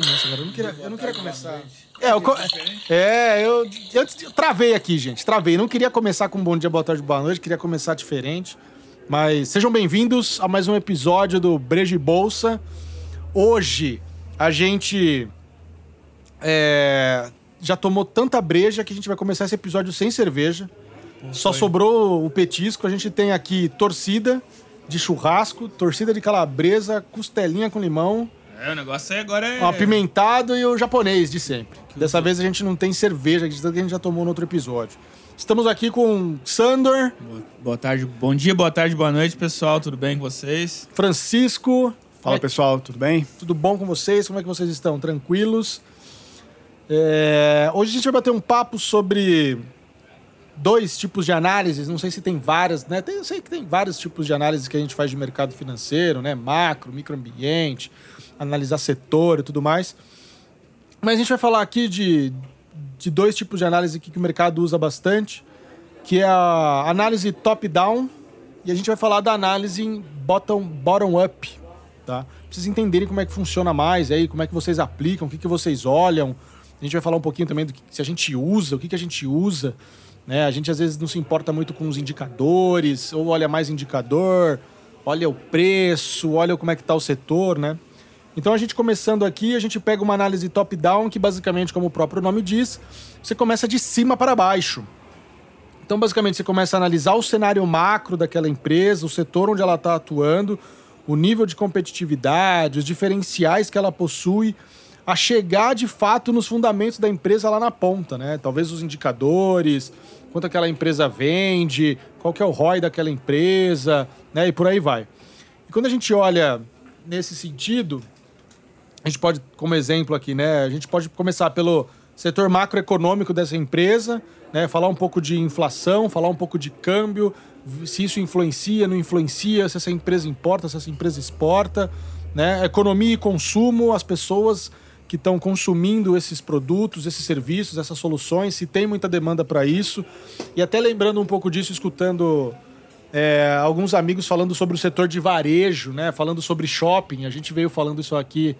começo agora. Eu não queria, eu não queria começar. É, eu, co- é eu, eu travei aqui, gente. Travei. Não queria começar com bom dia, boa tarde, boa noite. Queria começar diferente. Mas sejam bem-vindos a mais um episódio do Brejo e Bolsa. Hoje a gente é, já tomou tanta breja que a gente vai começar esse episódio sem cerveja. Só sobrou o petisco. A gente tem aqui torcida de churrasco, torcida de calabresa, costelinha com limão, É, o negócio aí agora é. um apimentado e o japonês de sempre. Dessa vez a gente não tem cerveja, de tanto que a gente já tomou no outro episódio. Estamos aqui com Sandor, Boa, boa tarde, bom dia, boa tarde, boa noite, pessoal. Tudo bem com vocês? Francisco. Fala É, pessoal, tudo bem? Tudo bom com vocês? Como é que vocês estão? Tranquilos? É, Hoje a gente vai bater um papo sobre dois tipos de análises. Não sei se tem várias, né? Tem- eu sei que tem vários tipos de análises que a gente faz de mercado financeiro, né? Macro, microambiente, analisar setor e tudo mais. Mas a gente vai falar aqui de, de dois tipos de análise que, o mercado usa bastante, que é a análise top-down e a gente vai falar da análise em bottom- bottom-up, tá? Pra vocês entenderem como é que funciona mais aí, como é que vocês aplicam, o que, que vocês olham. A gente vai falar um pouquinho também do que se a gente usa, o que, que a gente usa. Né? A gente às vezes não se importa muito com os indicadores, ou olha mais indicador, olha o preço, olha como é que está o setor, né? Então a gente começando aqui, a gente pega uma análise top-down, que basicamente, como o próprio nome diz, você começa de cima para baixo. Então, basicamente, você começa a analisar o cenário macro daquela empresa, o setor onde ela está atuando, o nível de competitividade, os diferenciais que ela possui, a chegar de fato nos fundamentos da empresa lá na ponta, né? Talvez os indicadores, quanto aquela empresa vende, qual que é o ROI daquela empresa, né? E por aí vai. E quando a gente olha nesse sentido, a gente pode, como exemplo aqui, né? A gente pode começar pelo setor macroeconômico dessa empresa, né? Falar um pouco de inflação, falar um pouco de câmbio, se isso influencia, não influencia, se essa empresa importa, se essa empresa exporta, né? Economia e consumo, as pessoas que estão consumindo esses produtos, esses serviços, essas soluções, se tem muita demanda para isso. E até lembrando um pouco disso, escutando é, alguns amigos falando sobre o setor de varejo, né? Falando sobre shopping. A gente veio falando isso aqui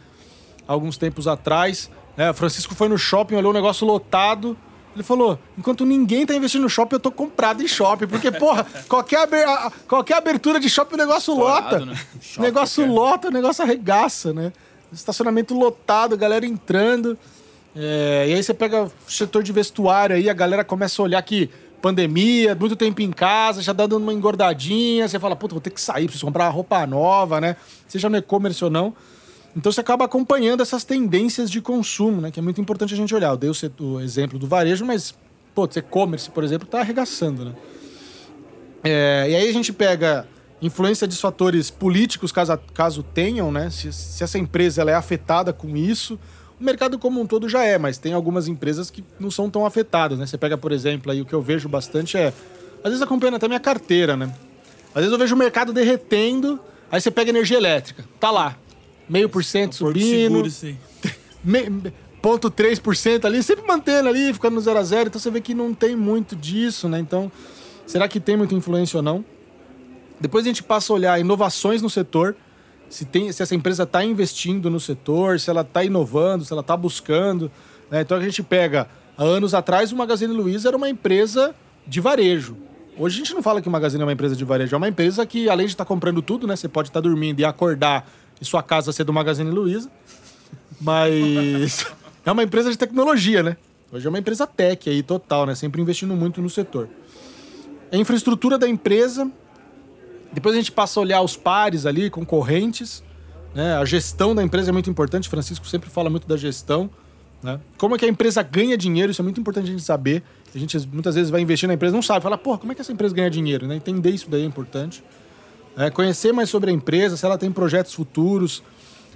alguns tempos atrás. Né? O Francisco foi no shopping, olhou o negócio lotado. Ele falou: enquanto ninguém tá investindo no shopping, eu tô comprado em shopping. Porque, porra, qualquer, aber- a- qualquer abertura de shopping, o negócio Estourado, lota. né? O negócio lota, o negócio arregaça, né? Estacionamento lotado, galera entrando. É, e aí você pega o setor de vestuário aí, a galera começa a olhar que pandemia, muito tempo em casa, já dando uma engordadinha, você fala, puta, vou ter que sair, preciso comprar uma roupa nova, né? Seja no e-commerce ou não. Então você acaba acompanhando essas tendências de consumo, né? Que é muito importante a gente olhar. Eu dei o, exemplo do varejo, mas, pô, e-commerce, por exemplo, tá arregaçando, né? É, e aí a gente pega influência dos fatores políticos, caso, caso tenham, né? Se, se essa empresa ela é afetada com isso, o mercado como um todo já é, mas tem algumas empresas que não são tão afetadas, né? Você pega, por exemplo, aí o que eu vejo bastante é, às vezes acompanhando até minha carteira, né? Às vezes eu vejo o mercado derretendo, aí você pega energia elétrica, tá lá, meio por cento subindo, Seguro, me- ponto 3% ali, sempre mantendo ali, ficando no 0 a 0 Então você vê que não tem muito disso, né? Então, será que tem muita influência ou não? Depois a gente passa a olhar inovações no setor, se, tem, se essa empresa está investindo no setor, se ela está inovando, se ela está buscando. né? Então a gente pega, há anos atrás, o Magazine Luiza era uma empresa de varejo. Hoje a gente não fala que o Magazine é uma empresa de varejo, é uma empresa que, além de estar comprando tudo, né? Você pode estar dormindo e acordar e sua casa ser do Magazine Luiza. Mas é uma empresa de tecnologia, né? Hoje é uma empresa tech aí, total, né? Sempre investindo muito no setor. A infraestrutura da empresa. Depois a gente passa a olhar os pares ali, concorrentes. Né? A gestão da empresa é muito importante. Francisco sempre fala muito da gestão. Né? Como é que a empresa ganha dinheiro, isso é muito importante a gente saber. A gente muitas vezes vai investir na empresa não sabe. Fala, porra, como é que essa empresa ganha dinheiro? Né? Entender isso daí é importante. É, conhecer mais sobre a empresa, se ela tem projetos futuros.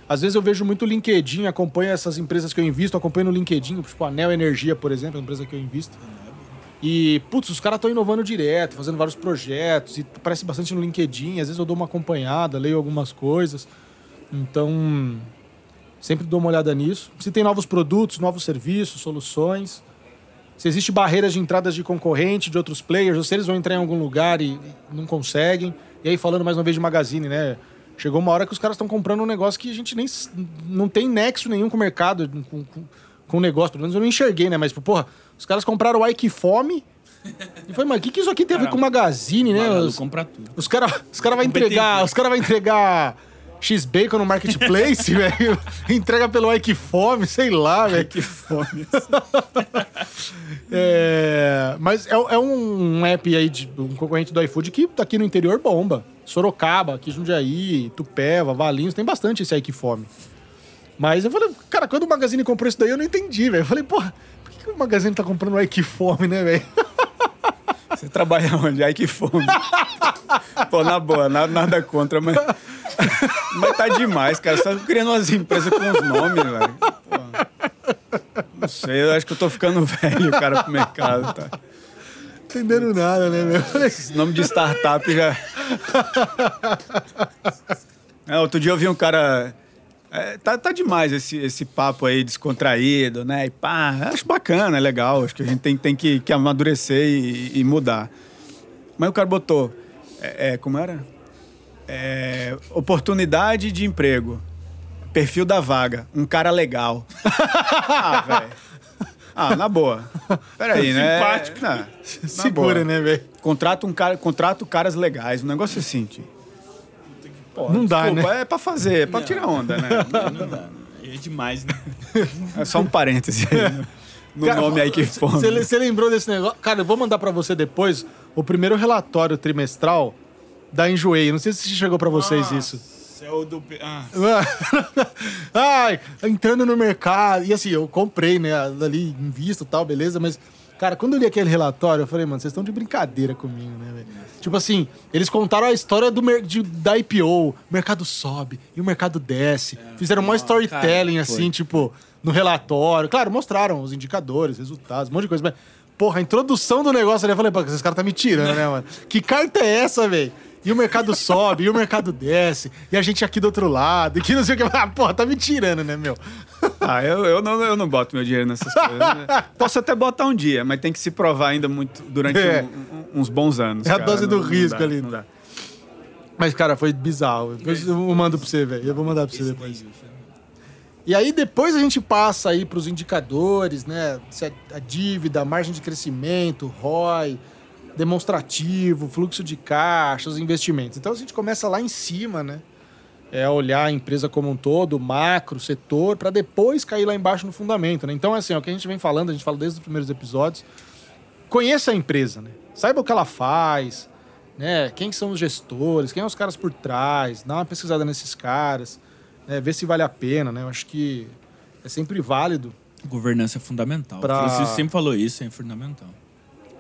Às vezes eu vejo muito LinkedIn, acompanho essas empresas que eu invisto, acompanho no LinkedIn, tipo a Neo Energia, por exemplo, é uma empresa que eu invisto. E, putz, os caras estão inovando direto, fazendo vários projetos, e aparece bastante no LinkedIn, às vezes eu dou uma acompanhada, leio algumas coisas. Então, sempre dou uma olhada nisso. Se tem novos produtos, novos serviços, soluções. Se existe barreiras de entradas de concorrente, de outros players, ou se eles vão entrar em algum lugar e não conseguem. E aí, falando mais uma vez de Magazine, né? Chegou uma hora que os caras estão comprando um negócio que a gente nem não tem nexo nenhum com o mercado, com, com, com o negócio. Pelo menos eu não enxerguei, né? Mas, porra, os caras compraram o Ike Fome. E foi, mas o que, que isso aqui tem a ver com o Magazine, né? Os, compra tudo. os caras os cara vai entregar, os cara vai entregar X-Bacon no Marketplace, velho. Entrega pelo Ike Fome, sei lá, velho. Que fome. É, mas é, é um app aí, de, um concorrente do iFood que tá aqui no interior bomba. Sorocaba, aqui Jundiaí, Tupéva, Valinhos, tem bastante esse que fome. Mas eu falei, cara, quando o Magazine comprou isso daí, eu não entendi, velho. Eu falei, porra, por que, que o Magazine tá comprando Ike Fome, né, velho? Você trabalha onde? Ai, que fome. Pô, na boa, nada, nada contra, mas. Mas tá demais, cara. Você tá criando umas empresas com os nomes, velho. Pô. Não sei, eu acho que eu tô ficando velho, cara, pro mercado, tá? Entendendo nada, né, meu? Esse nome de startup já. É, outro dia eu vi um cara. é, tá, tá demais esse, esse papo aí descontraído, né? E pá, acho bacana, é legal. Acho que a gente tem, tem que, que amadurecer e, e mudar. Mas o cara botou. é, é, como era? É, oportunidade de emprego. Perfil da vaga. Um cara legal. ah, velho. Ah, na boa. Peraí, né? Simpático. Não, na Segura, boa. né, velho? Contrata um cara, contrato caras legais, um negócio assim, tio. Pô, Não dá, desculpa, né? É pra fazer, é pra tirar onda, né? Não dá. É demais, né? É só um parêntese aí no, no nome aí que fome. Você você lembrou desse negócio? Cara, eu vou mandar pra você depois o primeiro relatório trimestral da Enjoei. Não sei se chegou pra vocês isso. Céu do... Ah, Ai, entrando no mercado. E assim, eu comprei, né, ali em vista e tal, beleza, mas. Cara, quando eu li aquele relatório, eu falei, mano, vocês estão de brincadeira comigo, né, velho? Tipo assim, eles contaram a história do de- da IPO, o mercado sobe e o mercado desce. Fizeram um storytelling, cara, assim, tipo, no relatório. Claro, mostraram os indicadores, resultados, um monte de coisa, mas. Porra, a introdução do negócio ali, eu falei, pô, esses caras tá me tirando, né, mano? Que carta é essa, velho? E o mercado sobe, e o mercado desce, e a gente aqui do outro lado, e que não sei o que. Ah, porra, tá me tirando, né, meu? Ah, eu, eu, não, eu não boto meu dinheiro nessas coisas. né? Posso até botar um dia, mas tem que se provar ainda muito durante É. um- um- uns bons anos. É a cara. dose do Não- não risco dá, ali. Não dá. Mas, cara, foi bizarro. Depois eu mando pra você, velho. Eu vou mandar pra você depois. viu? E aí depois a gente passa aí pros indicadores, né? A, a dívida, a margem de crescimento, ROI, demonstrativo, fluxo de caixa, os investimentos. Então a gente começa lá em cima, né? É olhar a empresa como um todo, macro, setor, para depois cair lá embaixo no fundamento, né? Então, assim, é o que a gente vem falando, a gente fala desde os primeiros episódios. Conheça a empresa, né? Saiba o que ela faz, né? Quem são os gestores, quem são os caras por trás, dá uma pesquisada nesses caras, né? ver se vale a pena, né? Eu acho que é sempre válido Governança é fundamental. Pra- O Francisco sempre falou isso, é fundamental.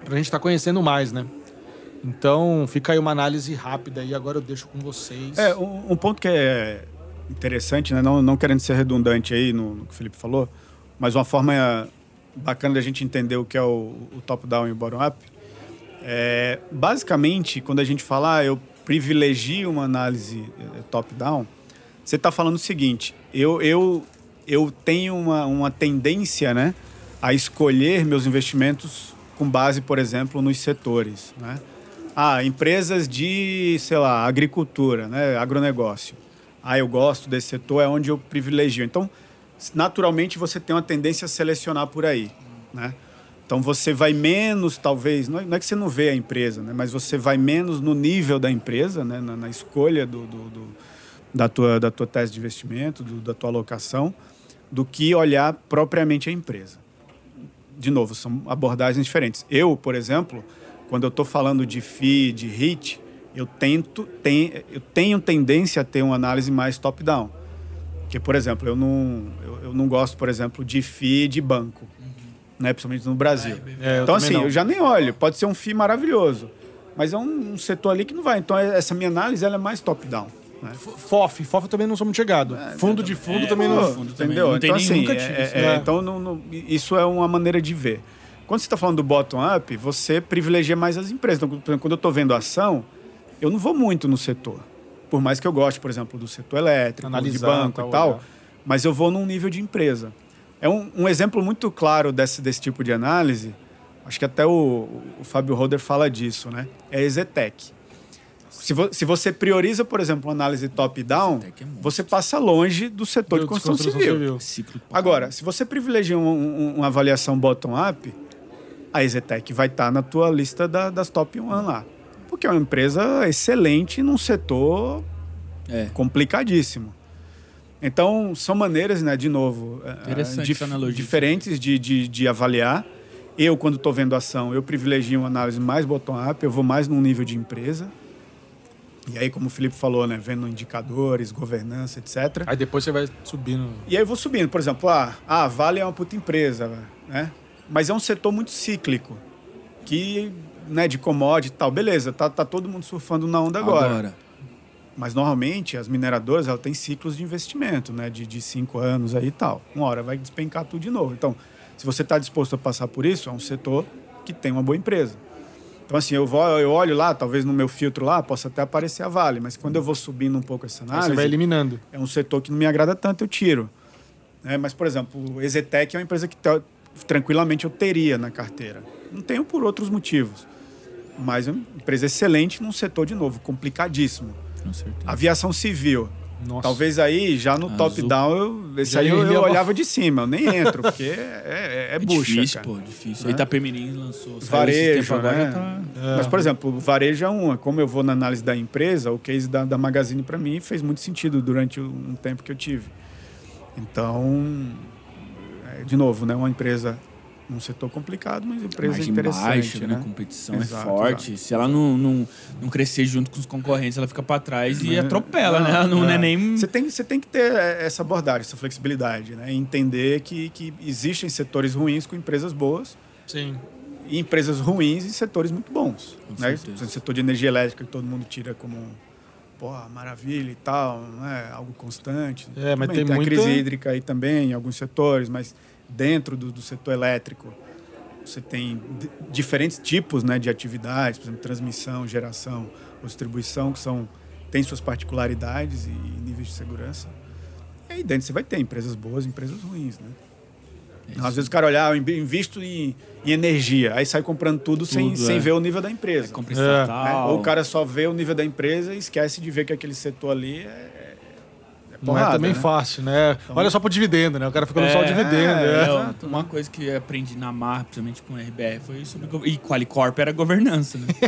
Pra gente estar conhecendo mais, né? Então, fica aí uma análise rápida e agora eu deixo com vocês. É, um, um ponto que é interessante, né? não, não querendo ser redundante aí no, no que o Felipe falou, mas uma forma bacana da gente entender o que é o, o top-down e o bottom-up. É, basicamente, quando a gente fala, ah, eu privilegio uma análise eh, top-down, você está falando o seguinte: eu, eu, eu tenho uma, uma tendência né, a escolher meus investimentos com base, por exemplo, nos setores. Né? Ah, empresas de, sei lá, agricultura, né, agronegócio. Ah, eu gosto desse setor, é onde eu privilegio. Então, naturalmente, você tem uma tendência a selecionar por aí. Né? Então, você vai menos, talvez, não é, é que você não vê a empresa, né, mas você vai menos no nível da empresa, né, na, na escolha do, do- do- da, tua, da tua tese de investimento, do- da tua alocação, do que olhar propriamente a empresa de novo, são abordagens diferentes. Eu, por exemplo, quando eu estou falando de FI, de HIT, eu tento, tem, eu tenho tendência a ter uma análise mais top-down. Porque, por exemplo, eu não, eu, eu não gosto, por exemplo, de FI de banco, né? principalmente no Brasil. É, eu então, assim, não. eu já nem olho. Pode ser um FI maravilhoso, mas é um, um setor ali que não vai. Então, essa minha análise ela é mais top-down. Né? FOF, FOF eu também não sou muito chegado. fundo de fundo é, também não. fundo também. entendeu? Não então, assim, nunca é- tive é- isso. é, É. então não- não- isso é uma maneira de ver. Quando você está falando do bottom-up, você privilegia mais as empresas. Então, por exemplo, quando eu estou vendo ação, eu não vou muito no setor. Por mais que eu goste, por exemplo, do setor elétrico, Analisar, de banco tal, e tal, olhar. mas eu vou num nível de empresa. É um, um exemplo muito claro desse, desse tipo de análise, acho que até o, o Fábio Roder fala disso, né? É a Ezetec. Se, vo- se você prioriza, por exemplo, uma análise top-down, é você passa longe do setor de Do- construção, civil. Ciclo Agora, se você privilegia um- um- uma avaliação bottom-up, a Exetec vai estar na tua lista da- das top 1 lá. Porque é uma empresa excelente num setor É. complicadíssimo. Então, são maneiras, né, de novo, eh, Interessante dif- diferentes de, de, de avaliar. Eu, quando estou vendo ação, eu privilegio uma análise mais bottom-up, eu vou mais num nível de empresa. E aí, como o Felipe falou, né, vendo indicadores, governança, etc. Aí depois você vai subindo. E aí eu vou subindo, por exemplo, ah, ah, a Vale é uma puta empresa, né? Mas é um setor muito cíclico, que, né, de commodity e tal, beleza, tá, tá todo mundo surfando na onda agora. Mas normalmente as mineradoras elas têm ciclos de investimento, né, de, de cinco anos aí e tal. Uma hora vai despencar tudo de novo. Então, se você está disposto a passar por isso, é um setor que tem uma boa empresa. Então, assim, eu, vou, eu olho lá, talvez no meu filtro lá, possa até aparecer a Vale, mas quando eu vou subindo um pouco essa Aí análise você vai eliminando. é um setor que não me agrada tanto, eu tiro. Né? Mas, por exemplo, o Exetec é uma empresa que te- tranquilamente eu teria na carteira. Não tenho por outros motivos. Mas é uma empresa excelente num setor, de novo, complicadíssimo. Com certeza. Aviação civil. Nossa. Talvez aí, já no top-down, eu, esse Já aí eu, eu olhava de cima. Eu nem entro, porque é, é, é É bucha, difícil, cara. pô, difícil. Né? Itapemirim lançou. Varejo, tempo agora, né? tá- Mas, por exemplo, varejo é uma. Como eu vou na análise da empresa, o case da, da Magazine para mim fez muito sentido durante um tempo que eu tive. Então, é, de novo, né, uma empresa num setor complicado, mas empresa margem interessante, baixa, né? né? A competição Exato, é forte. exato. Se ela não, não, não crescer junto com os concorrentes, ela fica pra trás e É. atropela, né? Ela não é, nem. Você tem, você tem que ter é, essa abordagem, essa flexibilidade, né? Entender que, que existem setores ruins com empresas boas Sim. e empresas ruins em setores muito bons. Com Né? certeza. O setor de energia elétrica que todo mundo tira como pô, maravilha e tal, né? algo constante. É, mas Tudo tem a muita- crise hídrica aí também em alguns setores, mas dentro do, do setor elétrico você tem diferentes tipos né, de atividades, por exemplo, transmissão, geração, ou distribuição, que são têm suas particularidades e níveis de segurança. E aí dentro você vai ter empresas boas e empresas ruins, né? É Às vezes o cara olha, ah, eu invi- invisto em, em energia, aí sai comprando tudo, sem, Tudo, sem é. ver o nível da empresa. É compra É. né? Ou o cara só vê o nível da empresa e esquece de ver que aquele setor ali é, é Não porrada, é também né? fácil, né? Olha só pro dividendo, né? O cara fica olhando só o dividendo. é, É. Não, uma coisa que eu aprendi na MAR, principalmente com o RBR, foi sobre. go- E Qualicorp era governança, né?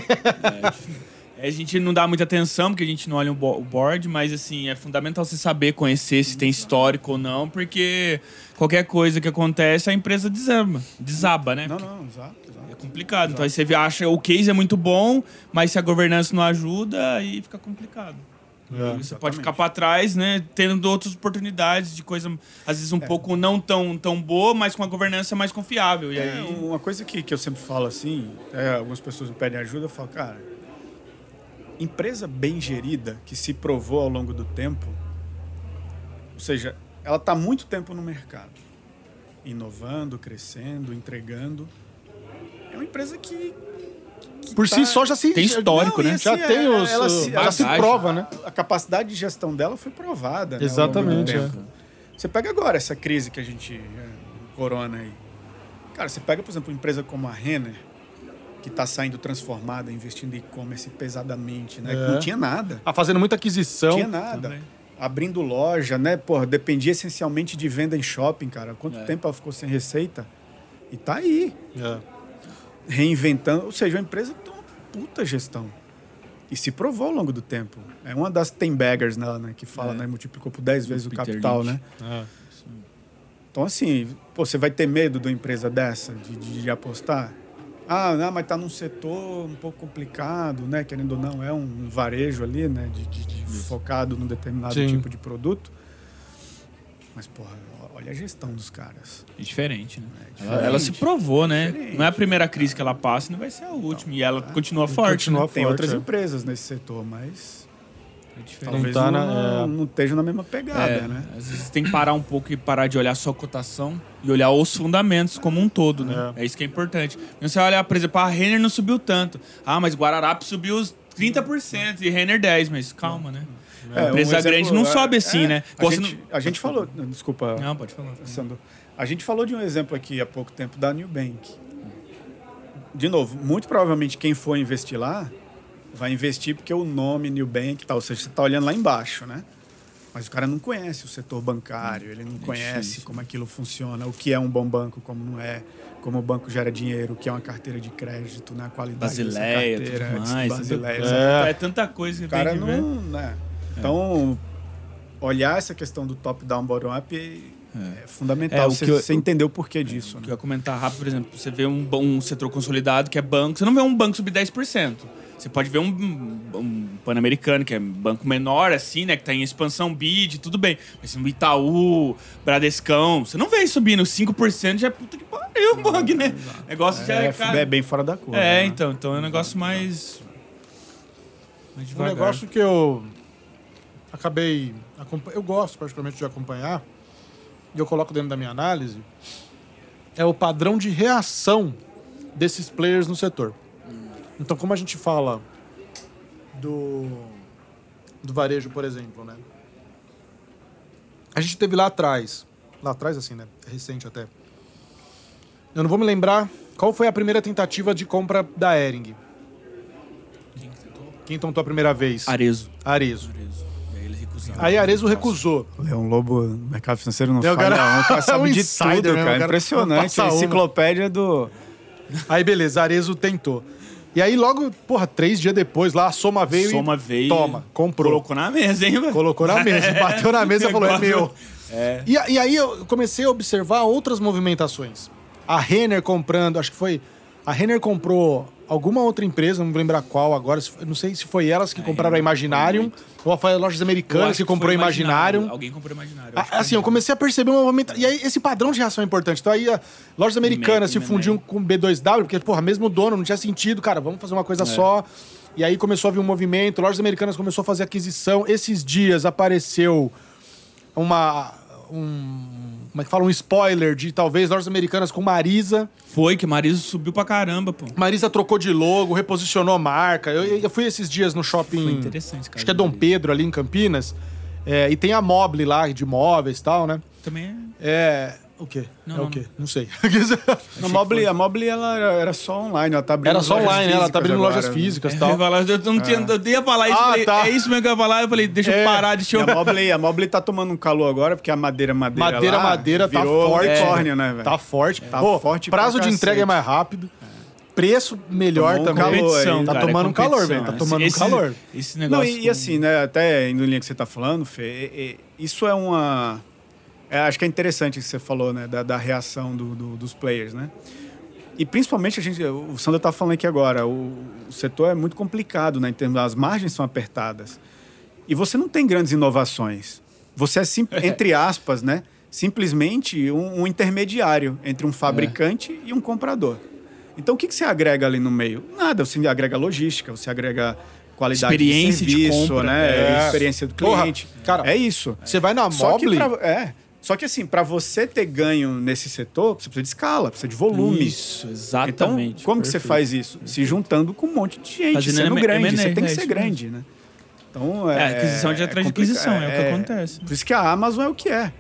é. É, a gente não dá muita atenção, porque a gente não olha o bo- o board, mas assim, é fundamental você saber conhecer se tem histórico ou não, porque qualquer coisa que acontece, a empresa desaba, desaba né? Não, não, exato, exato. É complicado. Então aí você acha o case é muito bom, mas se a governança não ajuda, aí fica complicado. É. Você pode ficar para trás, né? Tendo outras oportunidades de coisa, às vezes, um É. pouco não tão, tão boa, mas com a governança mais confiável. E É, aí. uma coisa que, que eu sempre falo assim, é, algumas pessoas me pedem ajuda, eu falo, cara, empresa bem gerida, que se provou ao longo do tempo, ou seja, ela está muito tempo no mercado, inovando, crescendo, entregando. É uma empresa que. Por si tá- só já se. Tem histórico, Não, né? assim, Já é, tem os. ela se- já ela se prova, né? a capacidade de gestão dela foi provada. né, Exatamente, tempo. é. Você pega agora essa crise que a gente. é, Corona aí. Cara, você pega, por exemplo, uma empresa como a Renner, que está saindo transformada, investindo em e-commerce pesadamente, né? É. Que não tinha nada. Ah, fazendo muita aquisição. Não tinha nada. Também. Abrindo loja, né? Porra, dependia essencialmente de venda em shopping, cara. Quanto É. tempo ela ficou sem receita? E tá aí, É. reinventando. Ou seja, uma empresa tem uma puta gestão. E se provou ao longo do tempo. É uma das 10 baggers nela, né? Que fala, É. né? Multiplicou por 10 vezes o capital, Lynch. né? É. Então, assim, pô, você vai ter medo de uma empresa dessa, de, de, de apostar? Ah, não, mas tá num setor um pouco complicado, né? Querendo ou não, é um varejo ali, né? De, de- de focado num determinado Sim. tipo de produto. Mas, porra, olha a gestão dos caras. É diferente, né? É Ela, ela se diferente. provou, né? Diferente. Não é a primeira crise que ela passa e não vai ser a última. E ela continua forte. continua né? Tem forte, outras é. empresas nesse setor, mas É diferente. talvez tá não, na- não, é. não estejam na mesma pegada, É, né? Às vezes tem que parar um pouco e parar de olhar só a cotação e olhar os fundamentos como um todo, né? É, isso que é importante. Quando você olha, por exemplo, a Renner não subiu tanto. Ah, mas Guararapes subiu os 30% e Renner 10%, mas calma, né? É, um empresa exemplo, grande não é, sobe assim, é, né? A gente, a gente falou, desculpa, Não, pode falar. Sandro. A gente falou de um exemplo aqui há pouco tempo da New Bank. De novo, muito provavelmente quem for investir lá vai investir porque o nome New Bank tal, ou seja, você está olhando lá embaixo, né? Mas o cara não conhece o setor bancário, ele não É conhece difícil. como aquilo funciona, o que é um bom banco, como não é, como o banco gera dinheiro, o que é uma carteira de crédito, né? a qualidade Basileia, dessa tudo carteira, mais. Basileia, tanta- exato. É. tanta coisa que O cara tem que ver. não. Né? Então, olhar essa questão do top-down, bottom-up é, fundamental. É, o você, que eu- você entender o porquê disso. O que né? eu ia comentar rápido, por exemplo, você vê um, um setor consolidado que é banco, você não vê um banco subir 10%. Você pode ver um, um Pan-Americano, que é um banco menor, assim, né? Que tá em expansão bid, tudo bem. Mas um Itaú, Bradescão, você não vê isso subindo 5%, já é puta que pariu, banco, né? Negócio já é, É, cara... é bem fora da curva. É, né? então, então é um negócio mais. mais Um negócio que eu acabei. Eu gosto particularmente de acompanhar, e eu coloco dentro da minha análise, é o padrão de reação desses players no setor. Então, como a gente fala do, do varejo, por exemplo, né? A gente teve lá atrás, lá atrás assim, né? É recente até. Eu não vou me lembrar qual foi a primeira tentativa de compra da Ering. Quem tentou a primeira vez? Arezo. Arezo. Arezo. E aí Arezo recusou. Leão Lobo, mercado financeiro, não É, o falha. cara- não. O cara sabe um de insider, tudo, cara. cara Impressionante. A enciclopédia do. Aí beleza, Arezo tentou. E aí logo, porra, três dias depois lá, a Soma veio Soma e veio. toma, comprou. Colocou na mesa, hein, velho? Colocou na mesa, bateu na mesa e falou, é meu. É. E, e aí eu comecei a observar outras movimentações. A Renner comprando, acho que foi... A Renner comprou alguma outra empresa, não vou lembrar qual agora, não sei se foi elas que compraram a Imaginarium, ou foi a Lojas Eu Americanas acho que comprou a foi Imaginarium. Alguém comprou Imaginário. Ah, Assim, eu comecei a perceber uma movimentação. E aí, esse padrão de reação é importante. Então, aí, lojas americanas se fundiam com B2W, porque, porra, mesmo dono, não tinha sentido, cara, vamos fazer uma coisa só. E aí começou a vir um movimento, lojas americanas começou a fazer aquisição. Esses dias apareceu uma. Um, como é que fala? Um spoiler de talvez lojas americanas com Marisa. Foi que Marisa subiu pra caramba, pô. Marisa trocou de logo, reposicionou marca. Eu, eu fui esses dias no shopping. Foi interessante, cara. Acho que é Dom Pedro, ali em Campinas. É, e tem a Mobile lá, de móveis e tal, né? Também é. É. O quê? Não, é não, o quê? não. Não sei. A Mobile, a Mobile ela era, só online, ela tá abrindo Era só lojas online, né? ela tá abrindo lojas agora, né? físicas e Eu tal. ia falar, eu não tinha, eu ia falar isso, Ah, falei, tá. é isso mesmo que eu ia falar. Eu falei, deixa É. eu parar, deixa E eu... a Mobile, a Mobile tá tomando um calor agora, porque a madeira madeira Madeira, lá madeira tá forte. unicórnio, né, velho? Tá forte. Tá Pô, forte pra prazo de cacete. entrega é mais rápido. Preço melhor Tomou um também. Competição, tá cara, tomando é um calor, velho. Tá tomando um Esse- calor. Esse Não, negócio... e, e assim, né, até indo em linha que você tá falando, Fê, é- é- isso é uma... é, acho que é interessante o que você falou, né, da, da reação do- do- dos players, né? E principalmente, a gente, o Sandro tá falando aqui agora, o, o setor é muito complicado, né, em termos, as margens são apertadas. E você não tem grandes inovações. Você é, entre aspas, né, simplesmente um, um intermediário entre um fabricante e um comprador. Então, o que, que você agrega ali no meio? Nada, você agrega logística, você agrega qualidade Experiência de de serviço, compra. né? É. Experiência do Porra, cliente. cara, é isso. Você vai na Mobile... pra, é. Só que assim, para você ter ganho nesse setor, você precisa de escala, precisa de volume. Isso, exatamente. Então, como que você perfeito. faz isso? Se juntando com um monte de gente, Fazendo sendo M- grande. Você tem que é ser isso grande, né? Então, É, aquisição de atrás de aquisição, é o que acontece. Por isso que a Amazon é o que é.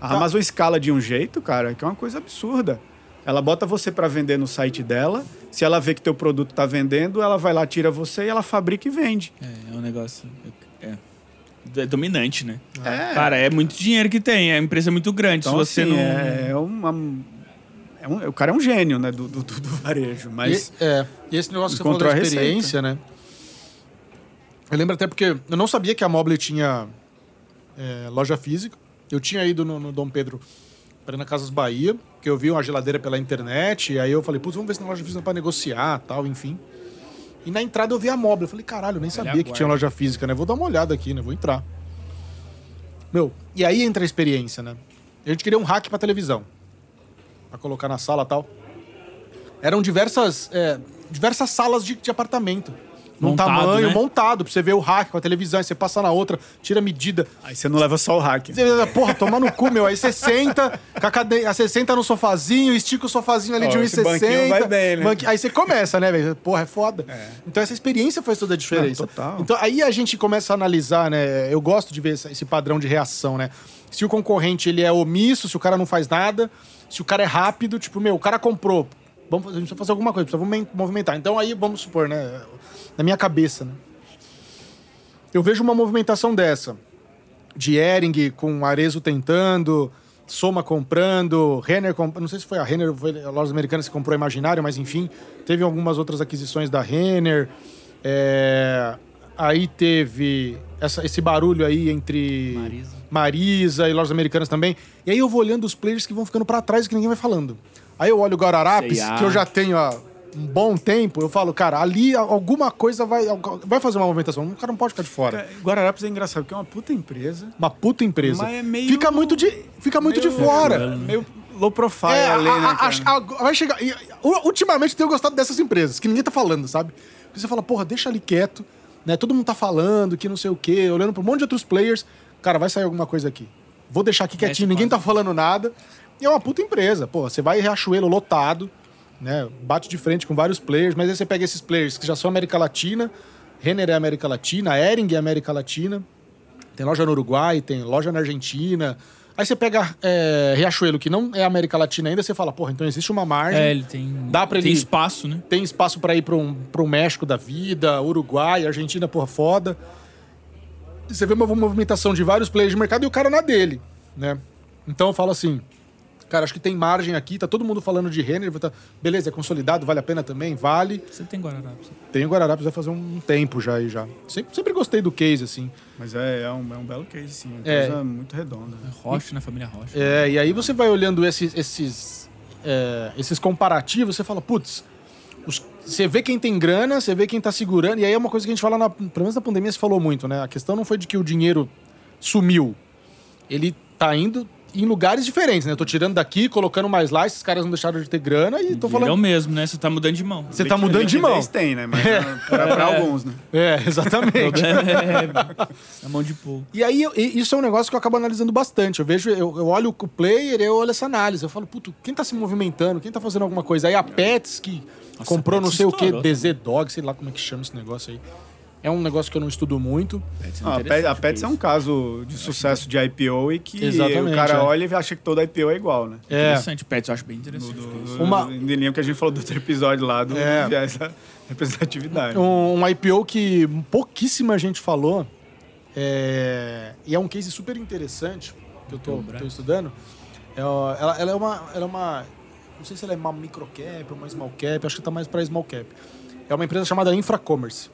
A Tá. Amazon escala de um jeito, cara, que é uma coisa absurda. Ela bota você para vender no site dela. Se ela vê que teu produto tá vendendo, ela vai lá, tira você e ela fabrica e vende. É, é um negócio... É, é dominante, né? É. Cara, é muito dinheiro que tem, a empresa é muito grande. Então, Se você assim, não... é, é uma. é um- o cara é um gênio, né, do, do, do- varejo, mas. E, é, e esse negócio que você falou da experiência, né? Eu lembro até porque eu não sabia que a Mobile tinha é, loja física. Eu tinha ido no, no Dom Pedro para ir na Casas Bahia, que eu vi uma geladeira pela internet, e aí eu falei, putz, vamos ver se tem loja física para negociar tal, enfim. E na entrada eu vi a Mobile. Eu falei, caralho, eu nem sabia que tinha loja física, né? Vou dar uma olhada aqui, né? Vou entrar. Meu, e aí entra a experiência, né? A gente queria um hack pra televisão. Pra colocar na sala e tal. Eram diversas, é, diversas salas de, de apartamento. Num Montado, tamanho né? montado, pra você ver o hack com a televisão, aí você passa na outra, tira a medida. Aí você não leva só o hack. Você- Porra, toma no cu, meu. Aí você senta, com a cade... aí você senta no sofazinho, estica o sofazinho ali de esse banquinho 1,60. vai bem, né? Aí você começa, né, velho? Porra, é foda. Então essa experiência faz toda a diferença. Não, total. Então aí a gente começa a analisar, né? Eu gosto de ver esse esse padrão de reação, né? Se o concorrente ele é omisso, se o cara não faz nada, se o cara é rápido, tipo, meu, o cara comprou. Vamos, fazer- a gente precisa fazer alguma coisa, precisa movimen- movimentar. Então aí, vamos supor, né? Na minha cabeça, né? Eu vejo uma movimentação dessa. De Ering com Arezo tentando, Soma comprando, Renner comp... Não sei se foi a Renner ou foi a Lojas Americanas que comprou a Imaginário, mas enfim, teve algumas outras aquisições da Renner. É, Aí teve essa- esse barulho aí entre Marisa. Marisa e Lojas Americanas também. E aí eu vou olhando os players que vão ficando pra trás e que ninguém vai falando. Aí eu olho o Guararapes, que eu já tenho há um bom tempo, eu falo, cara, ali alguma coisa vai, vai fazer uma movimentação. O cara não pode ficar de fora. Cara, Guararapes é engraçado, porque é uma puta empresa. Uma puta empresa. Mas é meio- Fica muito de, fica muito de meio- fora. Meio low profile É, ali, a- né, a- a- a- vai chegar. e, ultimamente eu tenho gostado dessas empresas, que ninguém tá falando, sabe? Porque você fala, porra, deixa ali quieto, né? Todo mundo tá falando que não sei o quê, olhando pra um monte de outros players. Cara, vai sair alguma coisa aqui. Vou deixar aqui quietinho, ninguém tá falando nada. E é uma puta empresa. Pô, você vai em Riachuelo lotado, né? Bate de frente com vários players, mas aí você pega esses players que já são América Latina, Renner é América Latina, Ering é América Latina. Tem loja no Uruguai, tem loja na Argentina. Aí você pega é, Riachuelo, que não é América Latina ainda, você fala, porra, então existe uma margem. É, ele tem, Dá pra tem ele- espaço, né? Tem espaço pra ir para um, pra um México da vida, Uruguai, Argentina, porra, foda. Você vê uma movimentação de vários players de mercado e o cara na dele, né? Então eu falo assim, cara, acho que tem margem aqui, tá todo mundo falando de Renner, tá- beleza, é consolidado, vale a pena também, vale. Você tem Guararapes. Tem o Guararapes, vai fazer um tempo já aí já. Sempre, sempre gostei do case, assim. Mas é, é, um, é um belo case, sim. Uma É. empresa muito redonda. né? Rocha, né? Família Rocha. É, e aí você vai olhando esses, esses, é, esses comparativos, você fala, putz, os- você vê quem tem grana, você vê quem tá segurando, e aí é uma coisa que a gente fala, na, pelo menos na pandemia se falou muito, né? A questão não foi de que o dinheiro sumiu. Ele tá indo em lugares diferentes, né? Eu tô tirando daqui, colocando mais lá, esses caras não deixaram de ter grana e tô Ele é o falando. mesmo, né? Você tá mudando de mão. Você tá mudando de mão. Tem, né? Mas pra, pra alguns, né? É, exatamente. É, na mão de pouco. E aí, eu- e isso é um negócio que eu acabo analisando bastante. Eu vejo, eu, eu olho o player, eu olho essa análise. Eu falo, puto, quem tá se movimentando? Quem tá fazendo alguma coisa? Aí a Pets, que Nossa, comprou a não Pets sei o que, estourou DZ Dog, sei lá como é que chama esse negócio aí. É um negócio que eu não estudo muito. Ah, a Pet- a Pets é um caso de sucesso de IPO e que Exatamente, o cara é. olha e acha que toda IPO é igual, né? É, Interessante, Pets, eu acho bem interessante. Do, Uma- Em linha que a gente falou do outro episódio lá, do É. da representatividade. um, um IPO que pouquíssima gente falou. é, e é um case super interessante que eu tô, tô estudando. É, ela, ela é uma, ela é uma. Não sei se ela é uma microcap ou uma small cap, acho que tá mais para small cap. É uma empresa chamada Infracommerce.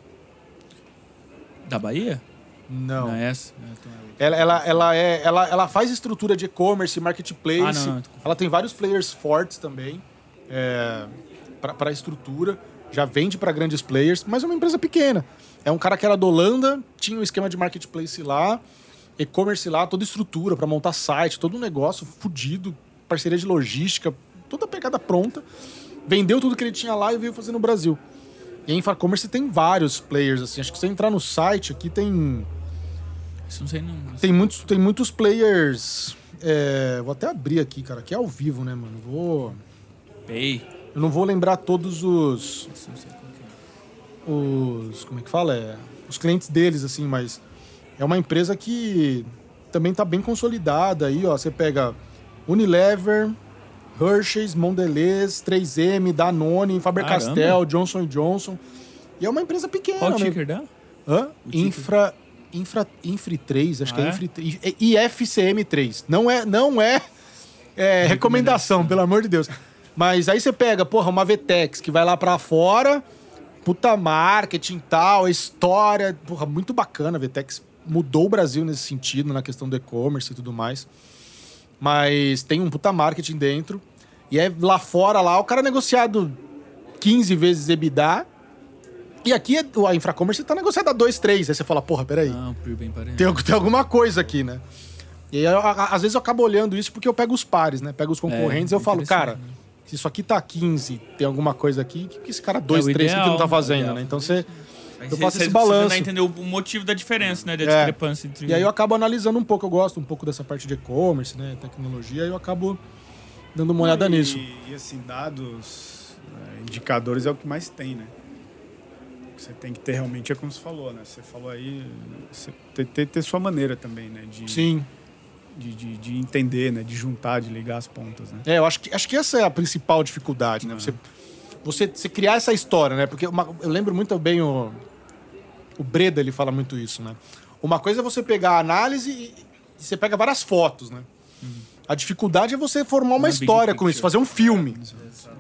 Da Bahia? Não. Não é essa? É, então é. Ela, ela, ela, é, ela, ela faz estrutura de e-commerce, marketplace. Ah. Ela tem vários players fortes também é, para a estrutura. Já vende para grandes players, mas é uma empresa pequena. É um cara que era da Holanda, tinha um esquema de marketplace lá, e-commerce lá, toda estrutura para montar site, todo um negócio fudido, parceria de logística, toda a pegada pronta. Vendeu tudo que ele tinha lá e veio fazer no Brasil. E a Infracommerce tem vários players, assim. Acho que se você entrar no site aqui tem Isso não sei não. tem muitos, tem muitos players. é, vou até abrir aqui, cara, que é ao vivo, né, mano? Vou, Pay. eu não vou lembrar todos os, Isso não sei que é. os. Como é que fala? É, os clientes deles, assim, mas é uma empresa que também tá bem consolidada aí, ó. Você pega Unilever, Hershey's, Mondelez, 3M, Danone, Faber-Castell, Johnson Johnson. E é uma empresa pequena, Qual o né? ticker dela? Hã? O ticker? Infra, infra, Infri 3, acho Ah, que é, é? Infri 3. é IFCM 3. Não é, não é, é recomendação, pelo amor de Deus. Mas aí você pega, porra, uma VTEX que vai lá pra fora, puta marketing e tal, história, porra, muito bacana. A VTEX mudou o Brasil nesse sentido, na questão do e-commerce e tudo mais. Mas tem um puta marketing dentro. E é lá fora, lá, o cara negociado 15 vezes EBITDA. E aqui é- a Infracommerce tá negociada a 2, 3. Aí você fala, porra, peraí. Não, bem parecido. Tem, tem alguma coisa aqui, né? E aí, eu- às vezes eu acabo olhando isso porque eu pego os pares, né? Pego os concorrentes e eu falo, interessante, cara, né? se isso aqui tá 15, tem alguma coisa aqui, o que, que esse cara 2, É o 3 aqui não tá ideal, fazendo, é o né? ideal. Então você. Aí Eu faço você- esse balanço. entender o o motivo da diferença, né? Da É. discrepância entre... E aí eu acabo analisando um pouco, eu gosto um pouco dessa parte de e-commerce, né? Tecnologia, e eu acabo dando uma olhada e, nisso. E assim, dados, né, indicadores é o que mais tem, né? O que Você tem que ter realmente, é como você falou, né? Você falou aí, você tem que ter, ter sua maneira também, né? De, Sim. de, de, de entender, né? De juntar, de ligar as pontas, né? É, eu acho que, acho que essa é a principal dificuldade, né? Você, você, você criar essa história, né? Porque uma- eu lembro muito bem o, o Breda, ele fala muito isso, né? Uma coisa é você pegar a análise e, e você pega várias fotos, né? A dificuldade é você formar uma Uma história com isso, fazer um filme,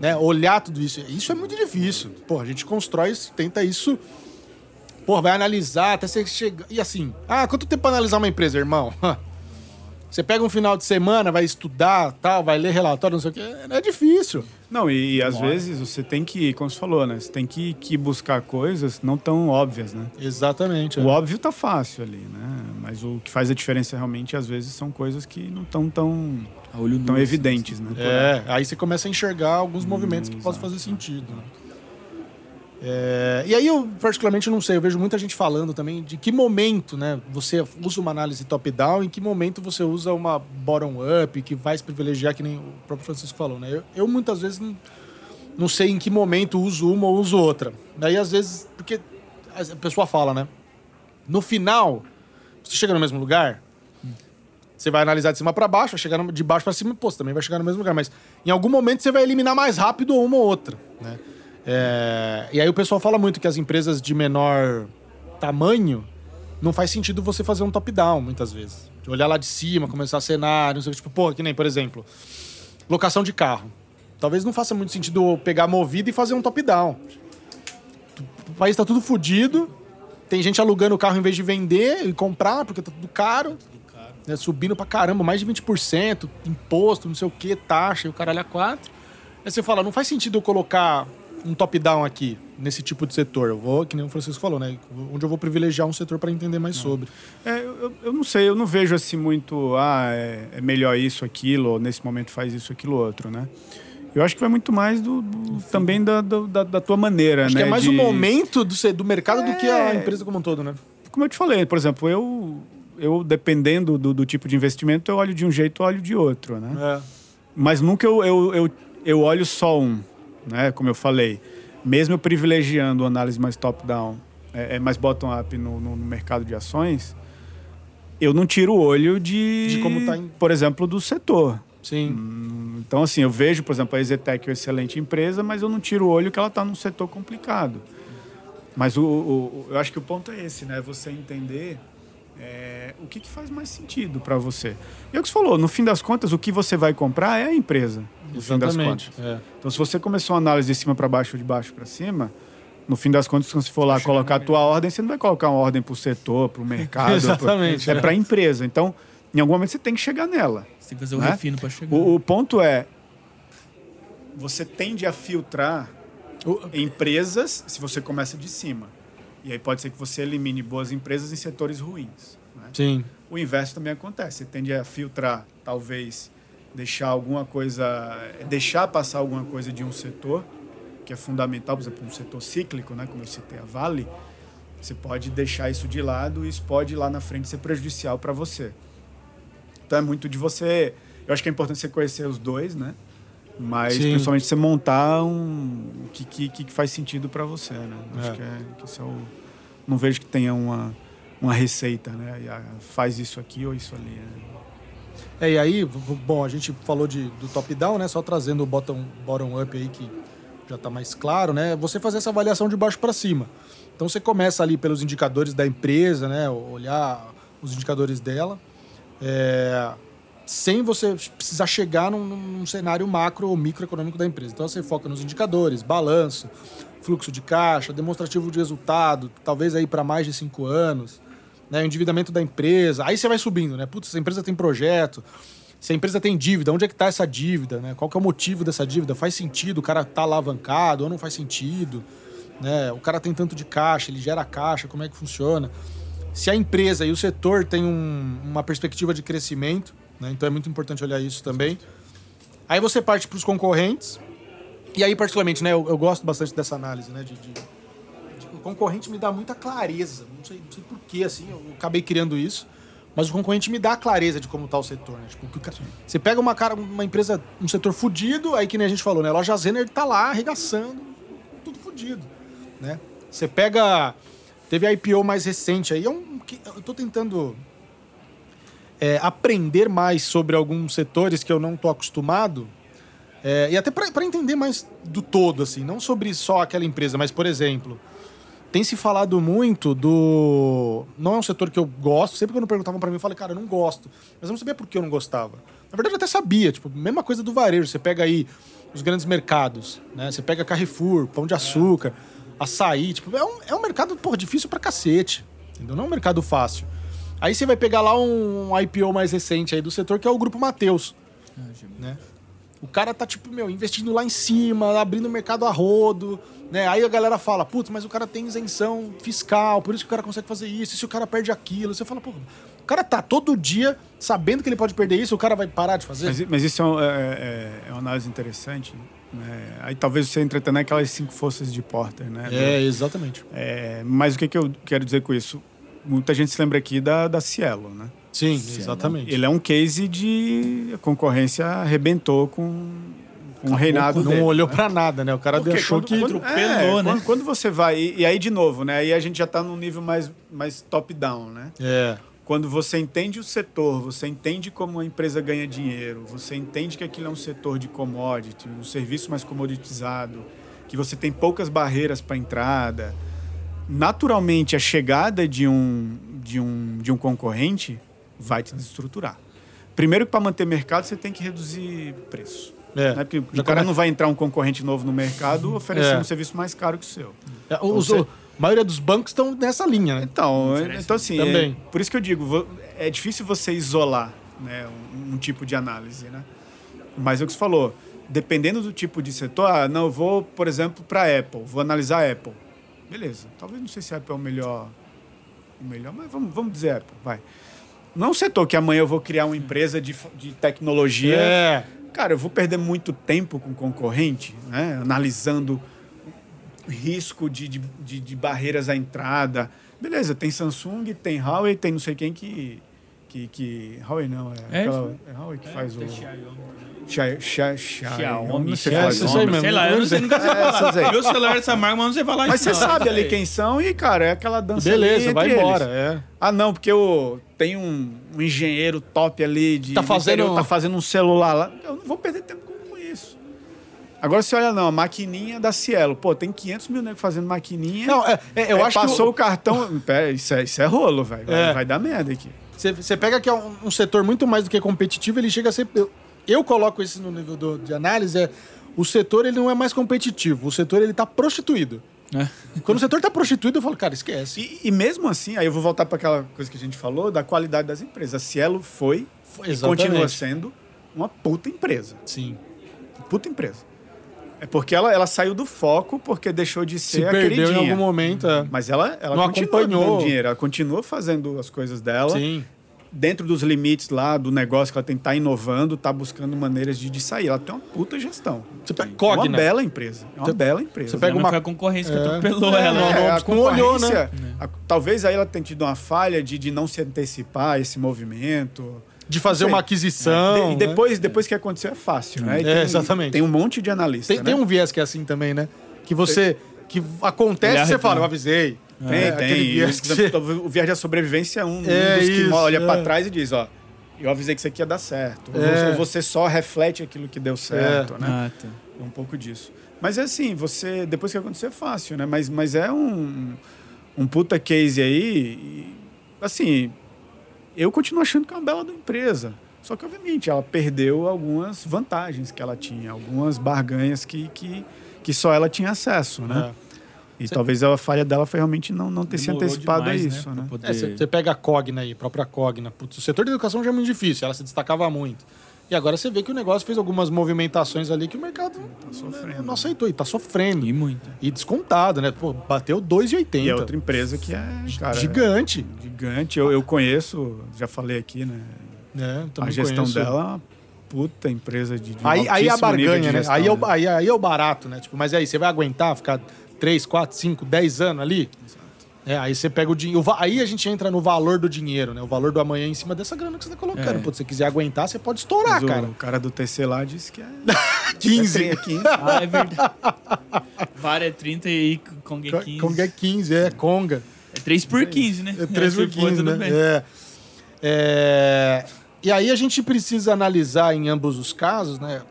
né? Olhar tudo isso. Isso é muito difícil. Pô, a gente constrói, isso, tenta isso. Pô, vai analisar até você chegar. E assim, ah, quanto tempo pra analisar uma empresa, irmão? Você pega um final de semana, vai estudar, tal, vai ler relatório, não sei o quê. É difícil. Não, e, e às vezes você tem que, como você falou, né? Você tem que, que buscar coisas não tão óbvias, né? Exatamente. é. O óbvio tá fácil ali, né? Mas o que faz a diferença realmente, às vezes, são coisas que não estão tão, A olho nu, tão assim, evidentes, né? É, aí você começa a enxergar alguns movimentos que possam fazer sentido. né? É, e aí eu, particularmente, não sei, eu vejo muita gente falando também de que momento, né, você usa uma análise top-down, em que momento você usa uma bottom-up, que vai se privilegiar, que nem o próprio Francisco falou, né? Eu, eu muitas vezes não, não sei em que momento uso uma ou uso outra. Daí, às vezes, porque a pessoa fala, né? No final, você chega no mesmo lugar, você vai analisar de cima para baixo, vai chegar de baixo para cima, pô, você também vai chegar no mesmo lugar. Mas em algum momento você vai eliminar mais rápido uma ou outra, né? É, e aí o pessoal fala muito que as empresas de menor tamanho não faz sentido você fazer um top-down, muitas vezes. De olhar lá de cima, começar cenário, não sei o que, tipo, pô, que nem, por exemplo, locação de carro. Talvez não faça muito sentido pegar a movida e fazer um top-down. O país tá tudo fodido, tem gente alugando o carro em vez de vender e comprar, porque tá tudo caro né, subindo pra caramba, mais de 20%, imposto, não sei o que, taxa e o caralho a quatro. Aí você fala, não faz sentido eu colocar um top-down aqui, nesse tipo de setor. Eu vou, que nem o Francisco falou, né? Onde eu vou privilegiar um setor para entender mais sobre. É, eu, eu- não sei, eu não vejo assim muito, ah, é, é melhor isso, aquilo, ou nesse momento faz isso, aquilo, outro, né? Eu acho que vai muito mais do, do- também da, do- da, da tua maneira, Acho né? que é mais de- o momento do, do mercado do que a É. empresa como um todo, né? Como eu te falei, por exemplo, eu, eu dependendo do, do tipo de investimento, eu olho de um jeito, eu olho de outro, né? É. Mas nunca eu, eu, eu, eu olho só um, né? Como eu falei. Mesmo eu privilegiando análise mais top-down, é, é mais bottom-up no, no, no mercado de ações, eu não tiro o olho de, De como tá em- por exemplo, do setor. Sim. Então, assim, eu vejo, por exemplo, a Exetec é uma excelente empresa, mas eu não tiro o olho que ela está num setor complicado. Mas o- o- eu acho que o ponto é esse, né? Você entender é, o que, que faz mais sentido para você. E é o que você falou, no fim das contas, o que você vai comprar é a empresa. No fim das contas. É. Então, se você começou a análise de cima para baixo ou de baixo para cima, no fim das contas, quando você for lá colocar a tua ordem, você não vai colocar uma ordem para o setor, para o mercado. Exatamente, Pra, é é. para a empresa. Então, em algum momento, você tem que chegar nela. Você tem que fazer o Né? refino pra chegar. O, o ponto é, você tende a filtrar empresas se você começa de cima. E aí pode ser que você elimine boas empresas em setores ruins. né? Sim. O inverso também acontece. Você tende a filtrar, talvez, deixar alguma coisa, deixar passar alguma coisa de um setor que é fundamental, por exemplo, um setor cíclico, né, como eu citei a Vale, você pode deixar isso de lado e isso pode lá na frente ser prejudicial para você. Então é muito de você. Eu acho que é importante você conhecer os dois, né? Mas Sim. principalmente você montar um o que, que, que faz sentido para você, né? Acho É. que, é, que isso é o. Não vejo que tenha uma, uma receita, né? Faz isso aqui ou isso ali. né? É, e aí, bom, a gente falou de, do top-down, né? Só trazendo o bottom, bottom-up aí, que já está mais claro, né? Você fazer essa avaliação de baixo para cima. Então você começa ali pelos indicadores da empresa, né? Olhar os indicadores dela, é, sem você precisar chegar num, num cenário macro ou microeconômico da empresa. Então você foca nos indicadores, balanço, fluxo de caixa, demonstrativo de resultado, talvez aí para mais de cinco anos né, o endividamento da empresa. Aí você vai subindo, né? Putz, essa empresa tem projeto, se a empresa tem dívida, onde é que está essa dívida, né? Qual que é o motivo dessa dívida? Faz sentido o cara tá alavancado ou não faz sentido? Né? O cara tem tanto de caixa, ele gera caixa, como é que funciona? Se a empresa e o setor têm um- uma perspectiva de crescimento, né? então é muito importante olhar isso também. Aí você parte para os concorrentes, e aí, particularmente, né, eu, eu gosto bastante dessa análise, né? de- de, concorrente me dá muita clareza. Não sei, não sei porquê, assim, eu acabei criando isso. Mas o concorrente me dá a clareza de como tá o setor, né? Tipo, o ca- você pega uma, cara, uma empresa, um setor fudido, aí que nem a gente falou, né? A loja Zener tá lá arregaçando, tudo fudido, né? Você pega... Teve a IPO mais recente aí, é um, eu tô tentando é, aprender mais sobre alguns setores que eu não tô acostumado, É, e até para entender mais do todo, assim, não sobre só aquela empresa, mas, por exemplo, tem se falado muito do. Não é um setor que eu gosto. Sempre quando perguntavam para mim, eu falei, cara, eu não gosto. Mas eu não sabia por que eu não gostava. Na verdade, eu até sabia. Tipo, mesma coisa do varejo. Você pega aí os grandes mercados, né? Você pega Carrefour, Pão de Açúcar, Açaí. Tipo, é um, é um mercado, porra, difícil pra cacete. Entendeu? Não é um mercado fácil. Aí você vai pegar lá um IPO mais recente aí do setor, que é o Grupo Mateus. Né? O cara tá, tipo, meu, investindo lá em cima, abrindo o mercado a rodo, né? Aí a galera fala, putz, mas o cara tem isenção fiscal, por isso que o cara consegue fazer isso, e se o cara perde aquilo, você fala, pô, o cara tá todo dia sabendo que ele pode perder isso, o cara vai parar de fazer? Mas, mas isso é, um- é- é- é uma análise interessante. Né? Aí talvez você entre até naquelas cinco forças de Porter, né? É, exatamente. É, mas o que, que eu quero dizer com isso? Muita gente se lembra aqui da, da Cielo, né? Sim, exatamente. Ele é um case de a concorrência arrebentou com, o reinado não dele. olhou pra nada, né? O cara Porque achou quando- que. quando- é, né? Quando, quando você vai, e, e aí de novo, né? Aí a gente já está num nível mais, mais top-down, né? É. Quando você entende o setor, você entende como a empresa ganha dinheiro, você entende que aquilo é um setor de commodity, um serviço mais comoditizado, que você tem poucas barreiras para entrada, naturalmente a chegada de um, de um, de um concorrente vai te destruturar. Primeiro que para manter mercado você tem que reduzir preço. É. Né? Porque Já o cara não vai entrar um concorrente novo no mercado oferecendo É. um serviço mais caro que o seu. É, os- Você- A maioria dos bancos estão nessa linha, né? Então, Oferece então assim, também. é- por isso que eu digo, é difícil você isolar né, um, um tipo de análise, né? Mas é o que você falou, dependendo do tipo de setor, ah, não, eu vou, por exemplo, para Apple, vou analisar a Apple. Beleza, talvez não sei se a Apple é o melhor, o melhor, mas vamos, vamos dizer Apple, vai. Não é um setor que amanhã eu vou criar uma empresa de, de tecnologia É. Cara, eu vou perder muito tempo com concorrente, né? Analisando risco de, de, de, de barreiras à entrada. Beleza, tem Samsung, tem Huawei, tem não sei quem que. Que, que Huawei não, é, É, aquela. É Huawei que faz o. Xiaomi, Xia- Xia- Xiaomi, sei é, falar isso o aí nome. mesmo. Sei lá, eu não sei, nunca sei É, falar. Meu celular dessa marca, mas não sei falar Mas você sabe ali É. quem são e, cara, é aquela dança Beleza, ali vai embora. eles. É. Ah, não, porque eu tenho um, um engenheiro top ali de Tá do fazendo- interior, tá fazendo um celular lá. Eu não vou perder tempo com isso. Agora você olha, não, a maquininha da Cielo. Pô, tem 500 mil negros fazendo maquininha. Não, é, é, eu É, acho passou que. o cartão. Pera, isso é, isso é rolo, velho. Vai, É. vai dar merda aqui. Você, você pega que é um, um setor muito mais do que competitivo, ele chega a ser. Eu, eu coloco isso no nível do- de análise, é. O setor ele não é mais competitivo, o setor ele tá prostituído. É. Quando o setor tá prostituído, eu falo, cara, esquece. E, e mesmo assim, aí eu vou voltar para aquela coisa que a gente falou da qualidade das empresas. A Cielo foi e Exatamente. continua sendo uma puta empresa. Sim. Puta empresa. É porque ela, ela saiu do foco porque deixou de Se ser a perdeu em queridinha. algum momento. É. Mas ela, ela Não continua acompanhou. dinheiro, ela continua fazendo as coisas dela. Sim. Dentro dos limites lá do negócio que ela tem que estar inovando, tá buscando maneiras de, de sair. Ela tem uma puta gestão. Você pega É uma Cogna. bela empresa. É uma Você- bela empresa. você pega uma- foi a concorrência que É. atropelou É, ela. não, né? não, a não olhou, né? concorrência- a- talvez aí ela tenha tido uma falha de, de não se antecipar a esse movimento. De fazer uma aquisição. De- e né? depois, depois que aconteceu é fácil, né? É, tem- exatamente. Tem um monte de analista. Tem, né? tem um viés que é assim também, né? Que você. Que acontece, você fala, eu avisei. Tem, É, tem. aquele viés você- O viagem da sobrevivência é um, um É dos que isso, olha é. pra trás e diz, ó, eu avisei que isso aqui ia dar certo. Ou É. você- Ou você só reflete aquilo que deu certo, né? Ah, tá. É um pouco disso. Mas é assim, você. Depois que acontecer é fácil, né? Mas, mas é um, um puta case aí. e, assim, eu continuo achando que é uma bela da empresa. Só que, obviamente, ela perdeu algumas vantagens que ela tinha, algumas barganhas que, que, que só ela tinha acesso, né? E Cê- talvez a falha dela foi realmente não, não ter se Demorou antecipado demais, a isso, pra né? poder- É, você você pega a Cogna aí, a própria Cogna. Putz, o setor de educação já é muito difícil, ela se destacava muito. E agora você vê que o negócio fez algumas movimentações ali que o mercado sofrendo. não aceitou e tá sofrendo. E muito. E descontado, né? Pô, bateu 2,80. E é outra empresa que é, cara, Gigante. gigante. Eu, eu conheço, já falei aqui, né? né? a gestão conheço. dela é puta empresa de, de Aí, aí é a barganha, né? gestão, Aí é, o, aí, aí é o barato, né? Tipo, mas aí, você vai aguentar ficar 3, 4, 5, 10 anos ali? É, aí você pega o dinheiro. Aí a gente entra no valor do dinheiro, né? O valor do amanhã em cima dessa grana que você tá colocando. É. Pô, se você quiser aguentar, você pode estourar, Mas o cara. cara do TC lá disse que é 15. é 15. Ah, é verdade. VAR é 30 e Kong é 15. Conga é 15, é, Conga. É 3 por 15, né? É 3 por Se for, 15, tudo né? É. É, E aí a gente precisa analisar em ambos os casos, né?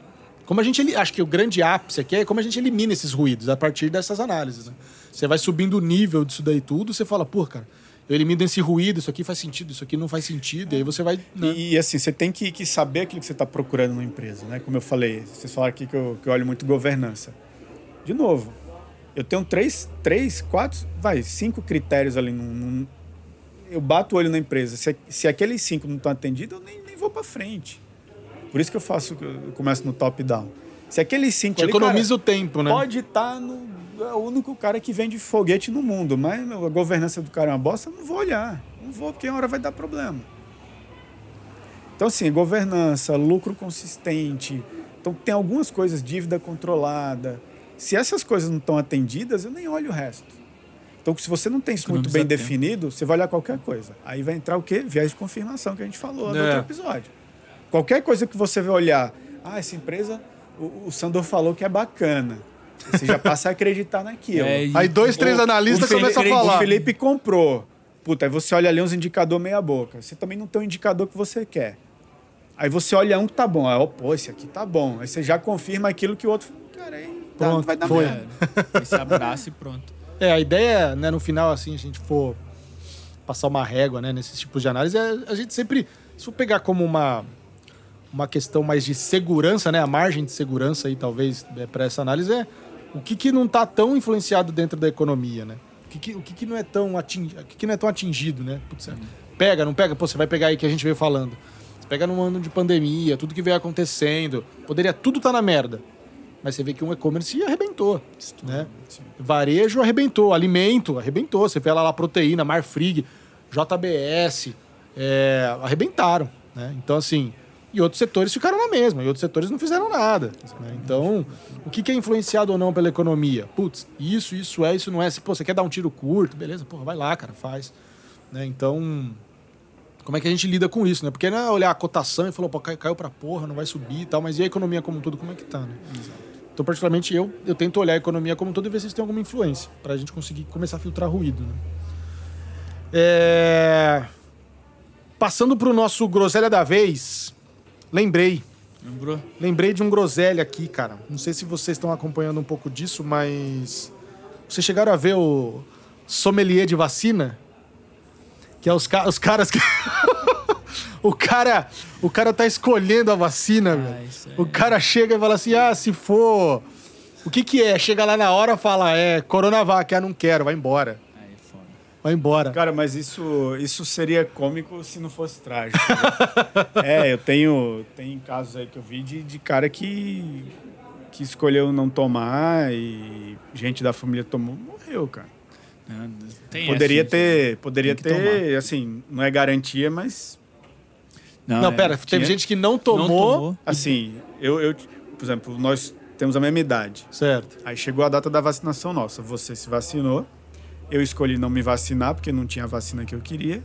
Como a gente. Acho que o grande ápice aqui é como a gente elimina esses ruídos a partir dessas análises. Né? Você vai subindo o nível disso daí tudo, você fala, pô, cara, eu elimino esse ruído, isso aqui faz sentido, isso aqui não faz sentido, e aí você vai. né? E, e, assim, você tem que, que saber aquilo que você está procurando numa empresa, né? Como eu falei, vocês falaram aqui que eu, que eu olho muito governança. De novo, eu tenho três, três, quatro, vai, cinco critérios ali. Num, num- eu bato o olho na empresa. Se, se aqueles cinco não estão atendidos, eu nem, nem vou para frente. Por isso que eu faço, eu começo no top-down. Se aqueles cinco ali, economiza cara, o tempo, né? Pode estar no. É o único cara que vende foguete no mundo, mas a governança do cara é uma bosta, não vou olhar. Não vou, porque uma hora vai dar problema. Então, assim, governança, lucro consistente. Então, tem algumas coisas, dívida controlada. Se essas coisas não estão atendidas, eu nem olho o resto. Então, se você não tem isso muito bem tempo. definido, você vai olhar qualquer coisa. Aí vai entrar o quê? Viés de confirmação, que a gente falou no É. outro episódio. Qualquer coisa que você vai olhar, ah, essa empresa, o, o Sandor falou que é bacana. Você já passa a acreditar naquilo. É, e- Aí dois, três O- analistas o Felipe- começam a O falar. Felipe comprou. Puta, aí você olha ali uns indicador meia boca. Você também não tem o indicador que você quer. Aí você olha um que tá bom. Aí, ó, pô, esse aqui tá bom. Aí você já confirma aquilo que o outro... Cara, aí dá- Pronto, vai dar foi. merda. É, esse abraço e pronto. É, a ideia, né, no final, assim, a gente for passar uma régua, né, nesses tipos de análise, é a gente sempre, se for pegar como uma, uma questão mais de segurança, né, a margem de segurança aí, talvez, é, para essa análise, é o que, que não está tão influenciado dentro da economia, né? O que, que, o que, que não é tão atingido, o que, que não é tão atingido, né? Putz, é, pega, não pega? Pô, você vai pegar aí que a gente veio falando. Você pega num ano de pandemia, tudo que veio acontecendo, poderia tudo estar na merda. Mas você vê que um e-commerce arrebentou, né? Varejo arrebentou, alimento arrebentou. Você vê lá, lá proteína, Marfrig, JBS, é, arrebentaram, né? Então, assim, e outros setores ficaram na mesma, e outros setores não fizeram nada. né? Então, o que, que é influenciado ou não pela economia? Putz, isso, isso é, isso não é. Se, pô, você quer dar um tiro curto, beleza, porra, vai lá, cara, faz. Né? Então, como é que a gente lida com isso, né? Porque não é olhar a cotação e falar, pô, cai- caiu pra porra, não vai subir e tal, mas e a economia como um todo, como é que tá, né? Então, particularmente, eu, eu tento olhar a economia como um todo e ver se isso tem alguma influência, pra gente conseguir começar a filtrar ruído, né? É... Passando pro nosso groselha da vez, lembrei, Lembrou? lembrei de um groselha aqui, cara. Não sei se vocês estão acompanhando um pouco disso, mas vocês chegaram a ver o sommelier de vacina? Que é os, ca- os caras que o cara, o cara tá escolhendo a vacina, velho. isso O cara chega e fala assim: "Ah, se for o que que é? Chega lá na hora, fala: "É Coronavac, ah, não quero, vai embora". Vai embora. Cara, mas isso, isso seria cômico se não fosse trágico. né? é, eu tenho, tem casos aí que eu vi de, de cara que, que escolheu não tomar e gente da família tomou, morreu, cara. Não, tem Poderia essa, ter, poderia Tem que ter, assim, não é garantia, mas Não, é, pera, teve tinha- gente que não não tomou. tomou. assim, eu, eu, por exemplo, nós temos a mesma idade. Certo. Aí chegou a data da vacinação nossa. Você se vacinou, eu escolhi não me vacinar porque não tinha a vacina que eu queria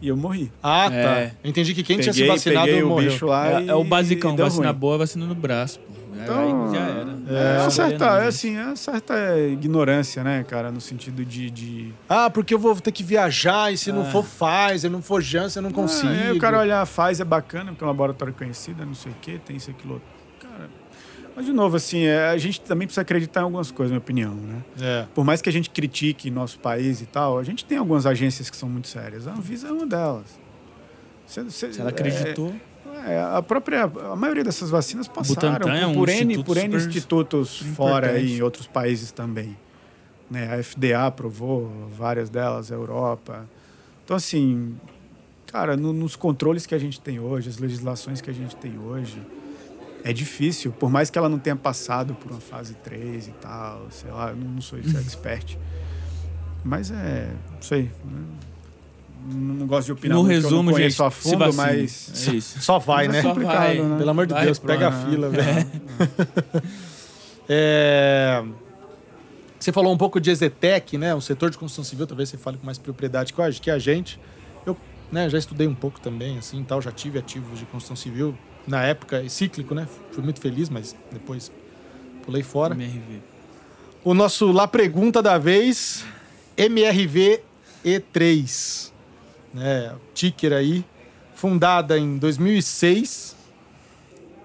e eu morri. Ah, tá. É. Eu Entendi que quem tinha se Peguei, vacinado peguei o morreu. bicho lá É, e é o basicão, e vacina ruim. boa, vacina no braço, pô. Então, aí já era. É, Não certa, é não, assim, é certa ignorância, né, cara, no sentido de. de... Ah, porque eu vou ter que viajar e se não for Pfizer, não for Janssen, eu não consigo. Ah, aí o cara olhar, faz, é bacana, porque é um laboratório conhecido, é não sei o quê, tem isso, aquilo outro. Mas de novo, assim, é, a gente também precisa acreditar em algumas coisas, na minha opinião, né? É. Por mais que a gente critique nosso país e tal, a gente tem algumas agências que são muito sérias. A Anvisa é uma delas. Cê- cê- Se ela acreditou. É, a própria, a maioria dessas vacinas passaram Butantan é um por, N, instituto por N institutos importante. fora aí, em outros países também. Né? A FDA aprovou várias delas, a Europa. Então, assim, cara, no- nos controles que a gente tem hoje, as legislações que a gente tem hoje, é difícil, por mais que ela não tenha passado por uma fase 3 e tal, sei lá, eu não, sou expert. Mas é, não sei. né? Não, gosto de opinar No resumo, não conheço gente, a se fundo, vacine. mas... É isso. Só vai, Mas né? é complicado, vai. né? Pelo amor de Vai, Deus, pega a pronto. fila, velho. É, Você falou um pouco de Exetec, né? O setor de construção civil, talvez você fale com mais propriedade que a- que a gente. Eu né, já estudei um pouco também, assim, tal, já tive ativos de construção civil. Na época, é cíclico, né? Fui muito feliz, mas depois pulei fora. MRV. O nosso Lá Pergunta da vez, MRV E3. Né, ticker aí, fundada em 2006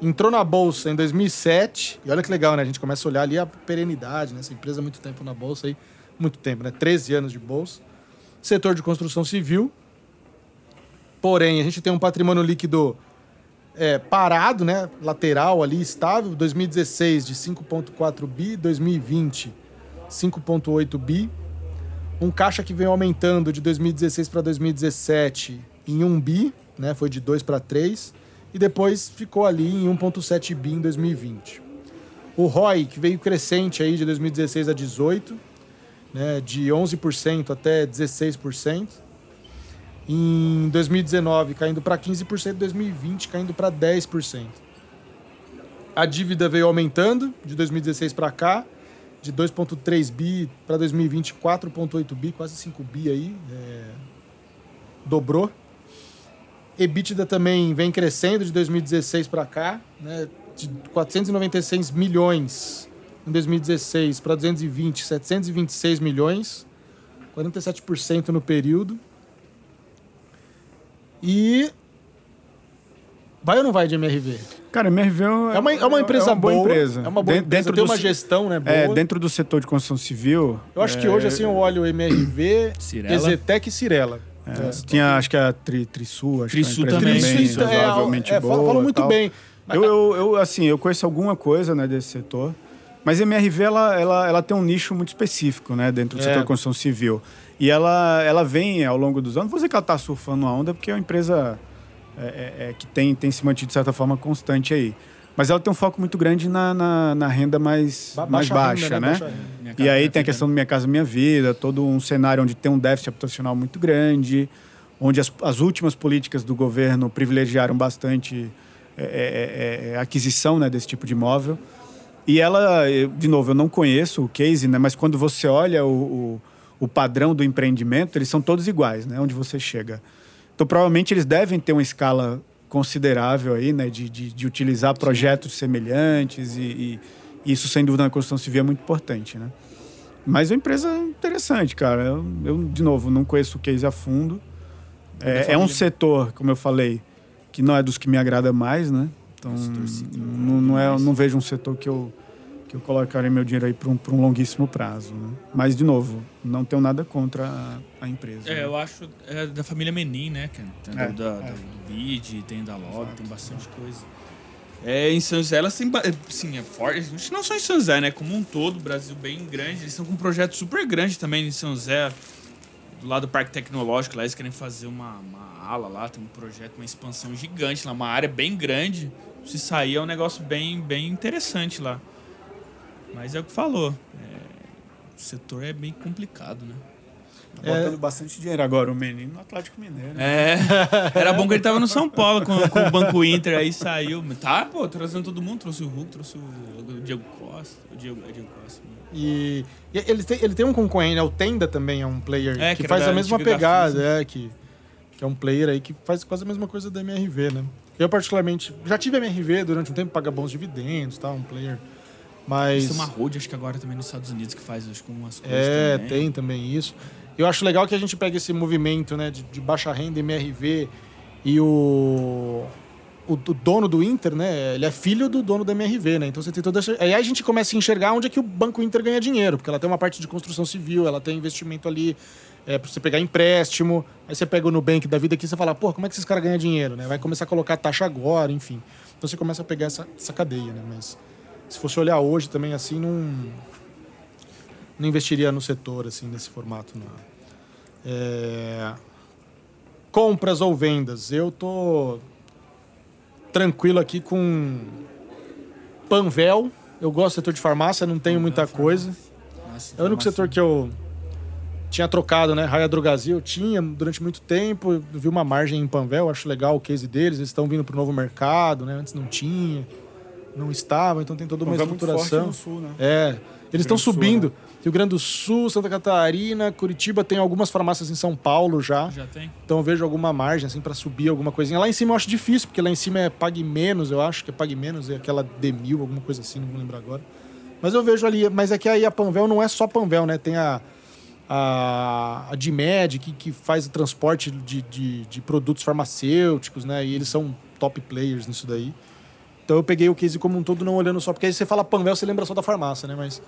Entrou na bolsa em 2007. E olha que legal, né? A gente começa a olhar ali a perenidade, né? Essa empresa há muito tempo na bolsa aí. Muito tempo, né? 13 anos de bolsa. Setor de construção civil. Porém, a gente tem um patrimônio líquido é, parado, né? Lateral ali, estável. 2016 de 5,4 bi, 2020 5,8 bi. Um caixa que vem aumentando de 2016 para 2017 em 1 bi, né? Foi de 2 para 3 e depois ficou ali em 1,7 bi em 2020. O ROI, que veio crescente aí de 2016 a 18, né, de 11% até 16%. Em 2019 caindo para 15%, em 2020 caindo para 10%. A dívida veio aumentando de 2016 para cá, de 2,3 bi para 2020, 4,8 bi, quase 5 bi aí. É... Dobrou. EBITDA também vem crescendo de 2016 para cá, né? de 496 milhões em 2016 para 220, 726 milhões, 47% no período. E vai ou não vai de MRV? Cara, MRV é uma, é uma empresa é uma boa boa, empresa. É uma boa Dentro empresa, tem uma gestão, né, boa. É, dentro do setor de construção civil. Eu acho que é, hoje assim eu olho MRV. Exetec e Cirela. é, tinha, acho que a Tri, Trisul, acho Trisul que é uma também. Trisul, também é, razoavelmente é, boa. falam muito tal. bem. Eu, eu, eu, assim, eu conheço alguma coisa né, desse setor, mas a MRV ela, ela, ela tem um nicho muito específico né, dentro do É. setor de construção civil. E ela, ela vem ao longo dos anos, não vou dizer que ela está surfando uma onda, porque é uma empresa é, é, que tem, tem se mantido de certa forma constante aí. Mas ela tem um foco muito grande na, na, na renda mais, Ba- mais baixa baixa, renda, né? né? Baixa renda. Minha E casa, aí tem a questão do Minha Casa Minha Vida, todo um cenário onde tem um déficit habitacional muito grande, onde as, as últimas políticas do governo privilegiaram bastante é, é, é, aquisição né, desse tipo de imóvel. E ela, eu- de novo, eu não conheço o case, né, mas quando você olha o, o, o padrão do empreendimento, eles são todos iguais, né, onde você chega. Então, provavelmente, eles devem ter uma escala considerável aí, né, de, de, de utilizar projetos semelhantes e, e isso, sem dúvida, na construção civil é muito importante, né? Mas é uma empresa interessante, cara. Eu, eu, de novo, não conheço o case a fundo. É, é um setor, como eu falei, que não é dos que me agrada mais, né? Então, não, não, é, não vejo um setor que eu, que eu colocaria meu dinheiro aí para um, um longuíssimo prazo, né? Mas, de novo, não tenho nada contra a, a empresa. É, né? eu acho é da família Menin, né? Que tem É, da, é. do BID, tem da Log, tem bastante coisa. É, em São José, elas têm. ba- Sim, é forte. Não só em São José, né? Como um todo, o Brasil bem grande. Eles estão com um projeto super grande também em São José. Do lado do Parque Tecnológico, lá eles querem fazer uma, uma ala lá, tem um projeto, uma expansão gigante lá, uma área bem grande. Se sair é um negócio bem, bem interessante lá. Mas é o que falou. é, o setor é bem complicado, né? Tá botando bastante dinheiro agora, o menino no Atlético Mineiro. né? É, era bom que ele tava no São Paulo com, com o Banco Inter, aí saiu. Tá, pô, trazendo todo mundo, trouxe o Hulk, trouxe o Diego Costa. O Diego, é Diego Costa. né? E, e ele, tem, ele tem um concorrente, né? O Tenda também é um player É, que, que era faz a mesma pegada, Gafisa. é, que, que é um player aí que faz quase a mesma coisa da MRV, né? Eu, particularmente, já tive MRV durante um tempo, paga bons dividendos, tá? Um player. Mas. Isso é uma road, acho que agora também nos Estados Unidos, que faz acho, umas coisas É, também. tem também isso. Eu acho legal que a gente pega esse movimento né, de, de baixa renda, MRV, e o, o, o dono do Inter, né? Ele é filho do dono da MRV, né? Então você tem toda essa... Aí a gente começa a enxergar onde é que o Banco Inter ganha dinheiro, porque ela tem uma parte de construção civil, ela tem investimento ali é, pra você pegar empréstimo, aí você pega o Nubank da vida aqui e você fala, pô, como é que esses caras ganham dinheiro, né? Vai começar a colocar taxa agora, enfim. Então você começa a pegar essa, essa cadeia, né? Mas se fosse olhar hoje também assim, não não investiria no setor assim nesse formato não. É, compras ou vendas eu tô tranquilo aqui com Panvel. Eu gosto do setor de farmácia não tenho muita coisa. Nossa, é o único setor que eu tinha trocado né? Raia Drogazil eu tinha durante muito tempo vi uma margem em Panvel acho legal o case deles eles estão vindo para o novo mercado né? Antes não tinha não estava então tem toda uma é forte estruturação no sul, né? é, eles estão Grande Sul, subindo. né? Rio Grande do Sul, Santa Catarina, Curitiba, tem algumas farmácias em São Paulo já. Já tem? Então eu vejo alguma margem assim para subir alguma coisinha. Lá em cima eu acho difícil, porque lá em cima é pague menos, eu acho que é pague menos, é aquela D1000, alguma coisa assim, não vou lembrar agora. Mas eu vejo ali, mas é que aí a Panvel não é só Panvel, né? Tem a a, a Dimed, que, que faz o transporte de, de, de produtos farmacêuticos, né? E eles são top players nisso daí. Então eu peguei o case como um todo, não olhando só, porque aí você fala Panvel, você lembra só da farmácia, né? Mas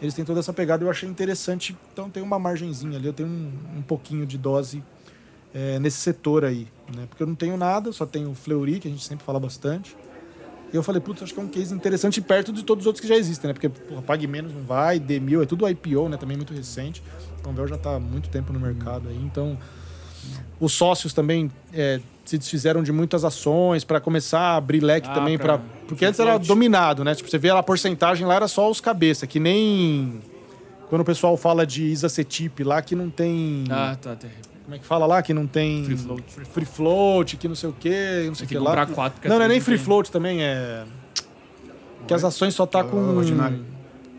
eles têm toda essa pegada eu achei interessante. Então tem uma margenzinha ali, eu tenho um, um pouquinho de dose é, nesse setor aí, né? Porque eu não tenho nada, só tenho Fleury, que a gente sempre fala bastante. E eu falei, putz, acho que é um case interessante perto de todos os outros que já existem, né? Porque, porra, Pague Menos não vai, D1000 é tudo IPO, né? Também muito recente. Panvel já está há muito tempo no mercado aí, então... Os sócios também é, se desfizeram de muitas ações para começar a abrir leque Ah, também para porque antes era float. dominado, né? Tipo, você vê a porcentagem lá era só os cabeça, que nem quando o pessoal fala de Isacetip lá que não tem Ah, tá. Tem como é que fala lá que não tem Free float. free float, que não sei o quê, não sei o que que lá. quatro, porque Não, não é nem free float também, é que as ações só tá Ah, com ordinário.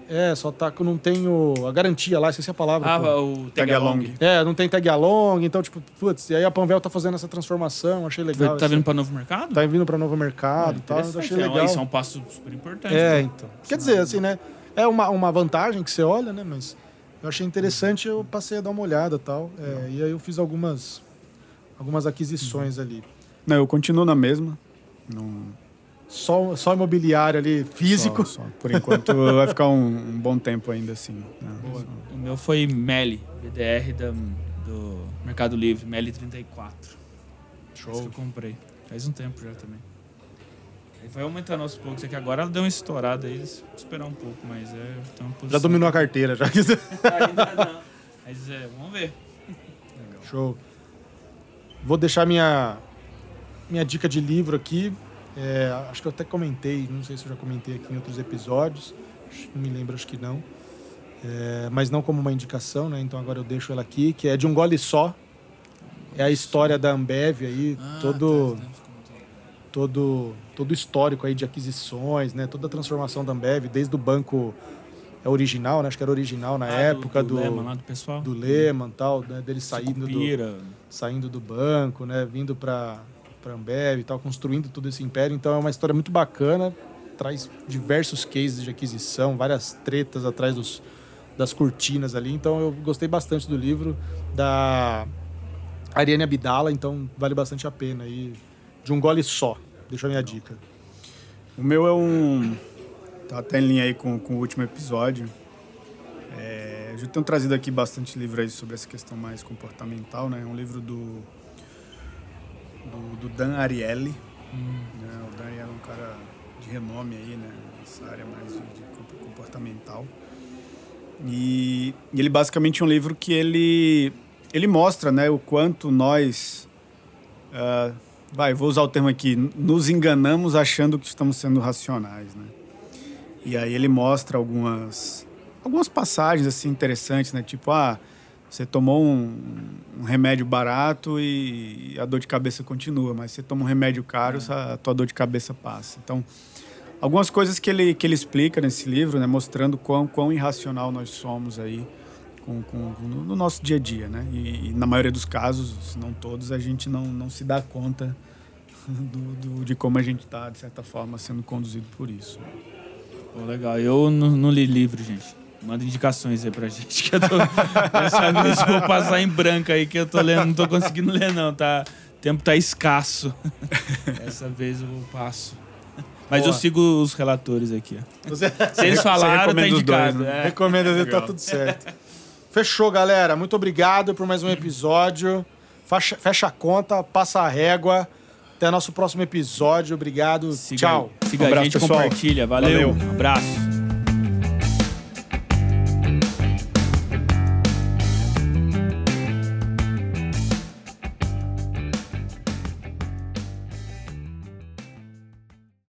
É, só tá com não tem o, a garantia lá, esqueci a palavra. Ah, pô. o Tag along. É, não tem tag along, então, tipo, putz, e aí a Panvel tá fazendo essa transformação, achei legal. Tá vindo para novo mercado? tá vindo para novo mercado e tal, achei é, legal. Isso é um passo super importante. É, né? então. Quer dizer, assim, né? É uma, uma vantagem que você olha, né? Mas eu achei interessante, eu passei a dar uma olhada e tal. É, e aí eu fiz algumas, algumas aquisições ali. Não, eu continuo na mesma. Não, Só, só imobiliário ali, físico. Só, só. Por enquanto vai ficar um, um bom tempo ainda assim. né? O meu foi Meli, VDR da, do Mercado Livre, Meli 34. Show. Esse que eu comprei. Faz um tempo já também. Aí foi aumentando aos poucos aqui. Agora ela deu uma estourada aí, esperar um pouco, mas é. Uma Já dominou a carteira, já. Ainda não. Mas é, vamos ver. Show. Vou deixar minha, minha dica de livro aqui. É, acho que eu até comentei, não sei se eu já comentei aqui em outros episódios. Não me lembro, acho que não. É, mas não como uma indicação, né? Então agora eu deixo ela aqui, que é de um gole só. É a história da Ambev aí, Ah, todo, tá, tá. todo, todo o histórico aí de aquisições, né? Toda a transformação da Ambev, desde o banco é original, né? Acho que era original na Ah, época do, do, Lehman, lá do pessoal. do Lehman, tal, né? Dele saindo do, saindo do banco, né, vindo para para Ambev e tal, construindo todo esse império. Então é uma história muito bacana, traz diversos cases de aquisição, várias tretas atrás dos, das cortinas ali. Então eu gostei bastante do livro da Ariane Abdala, então vale bastante a pena aí de um gole só. Deixa a minha dica. O meu é um. Tá até em linha aí com, com o último episódio. É, eu já tenho trazido aqui bastante livro aí sobre essa questão mais comportamental, né? É um livro do. Do, do Dan Ariely. né? O Dan Ariely é um cara de renome aí, né? Nessa área mais de, de comp- comportamental. E, e ele basicamente é um livro que ele, ele mostra né, o quanto nós. ah, vai, vou usar o termo aqui, nos enganamos achando que estamos sendo racionais, né? E aí ele mostra algumas algumas passagens assim interessantes, né? Tipo, ah, você tomou um, um remédio barato e a dor de cabeça continua, mas você toma um remédio caro, a tua dor de cabeça passa. Então, algumas coisas que ele, que ele explica nesse livro, né? Mostrando quão, quão irracional nós somos aí com, com, com- no nosso dia a dia, né? E, e na maioria dos casos, se não todos, a gente não, não se dá conta do, do- de como a gente está, de certa forma, sendo conduzido por isso. Pô, legal. Eu não, não li livro, gente. Manda indicações aí pra gente, que eu tô pensando nisso. Vou passar em branco aí, que eu tô lendo, não tô conseguindo ler, não. Tá, o tempo tá escasso. Dessa vez eu passo. Mas eu Boa. sigo os relatores aqui, ó. Você Se eles falaram, tá dois, indicado. né? é. recomenda, tá Legal. tudo certo. Fechou, galera. Muito obrigado por mais um episódio. Fecha, fecha a conta, passa a régua. Até nosso próximo episódio. Obrigado. Siga, Tchau. Siga Um a abraço, gente, pessoal. compartilha. Valeu. Valeu. Um abraço.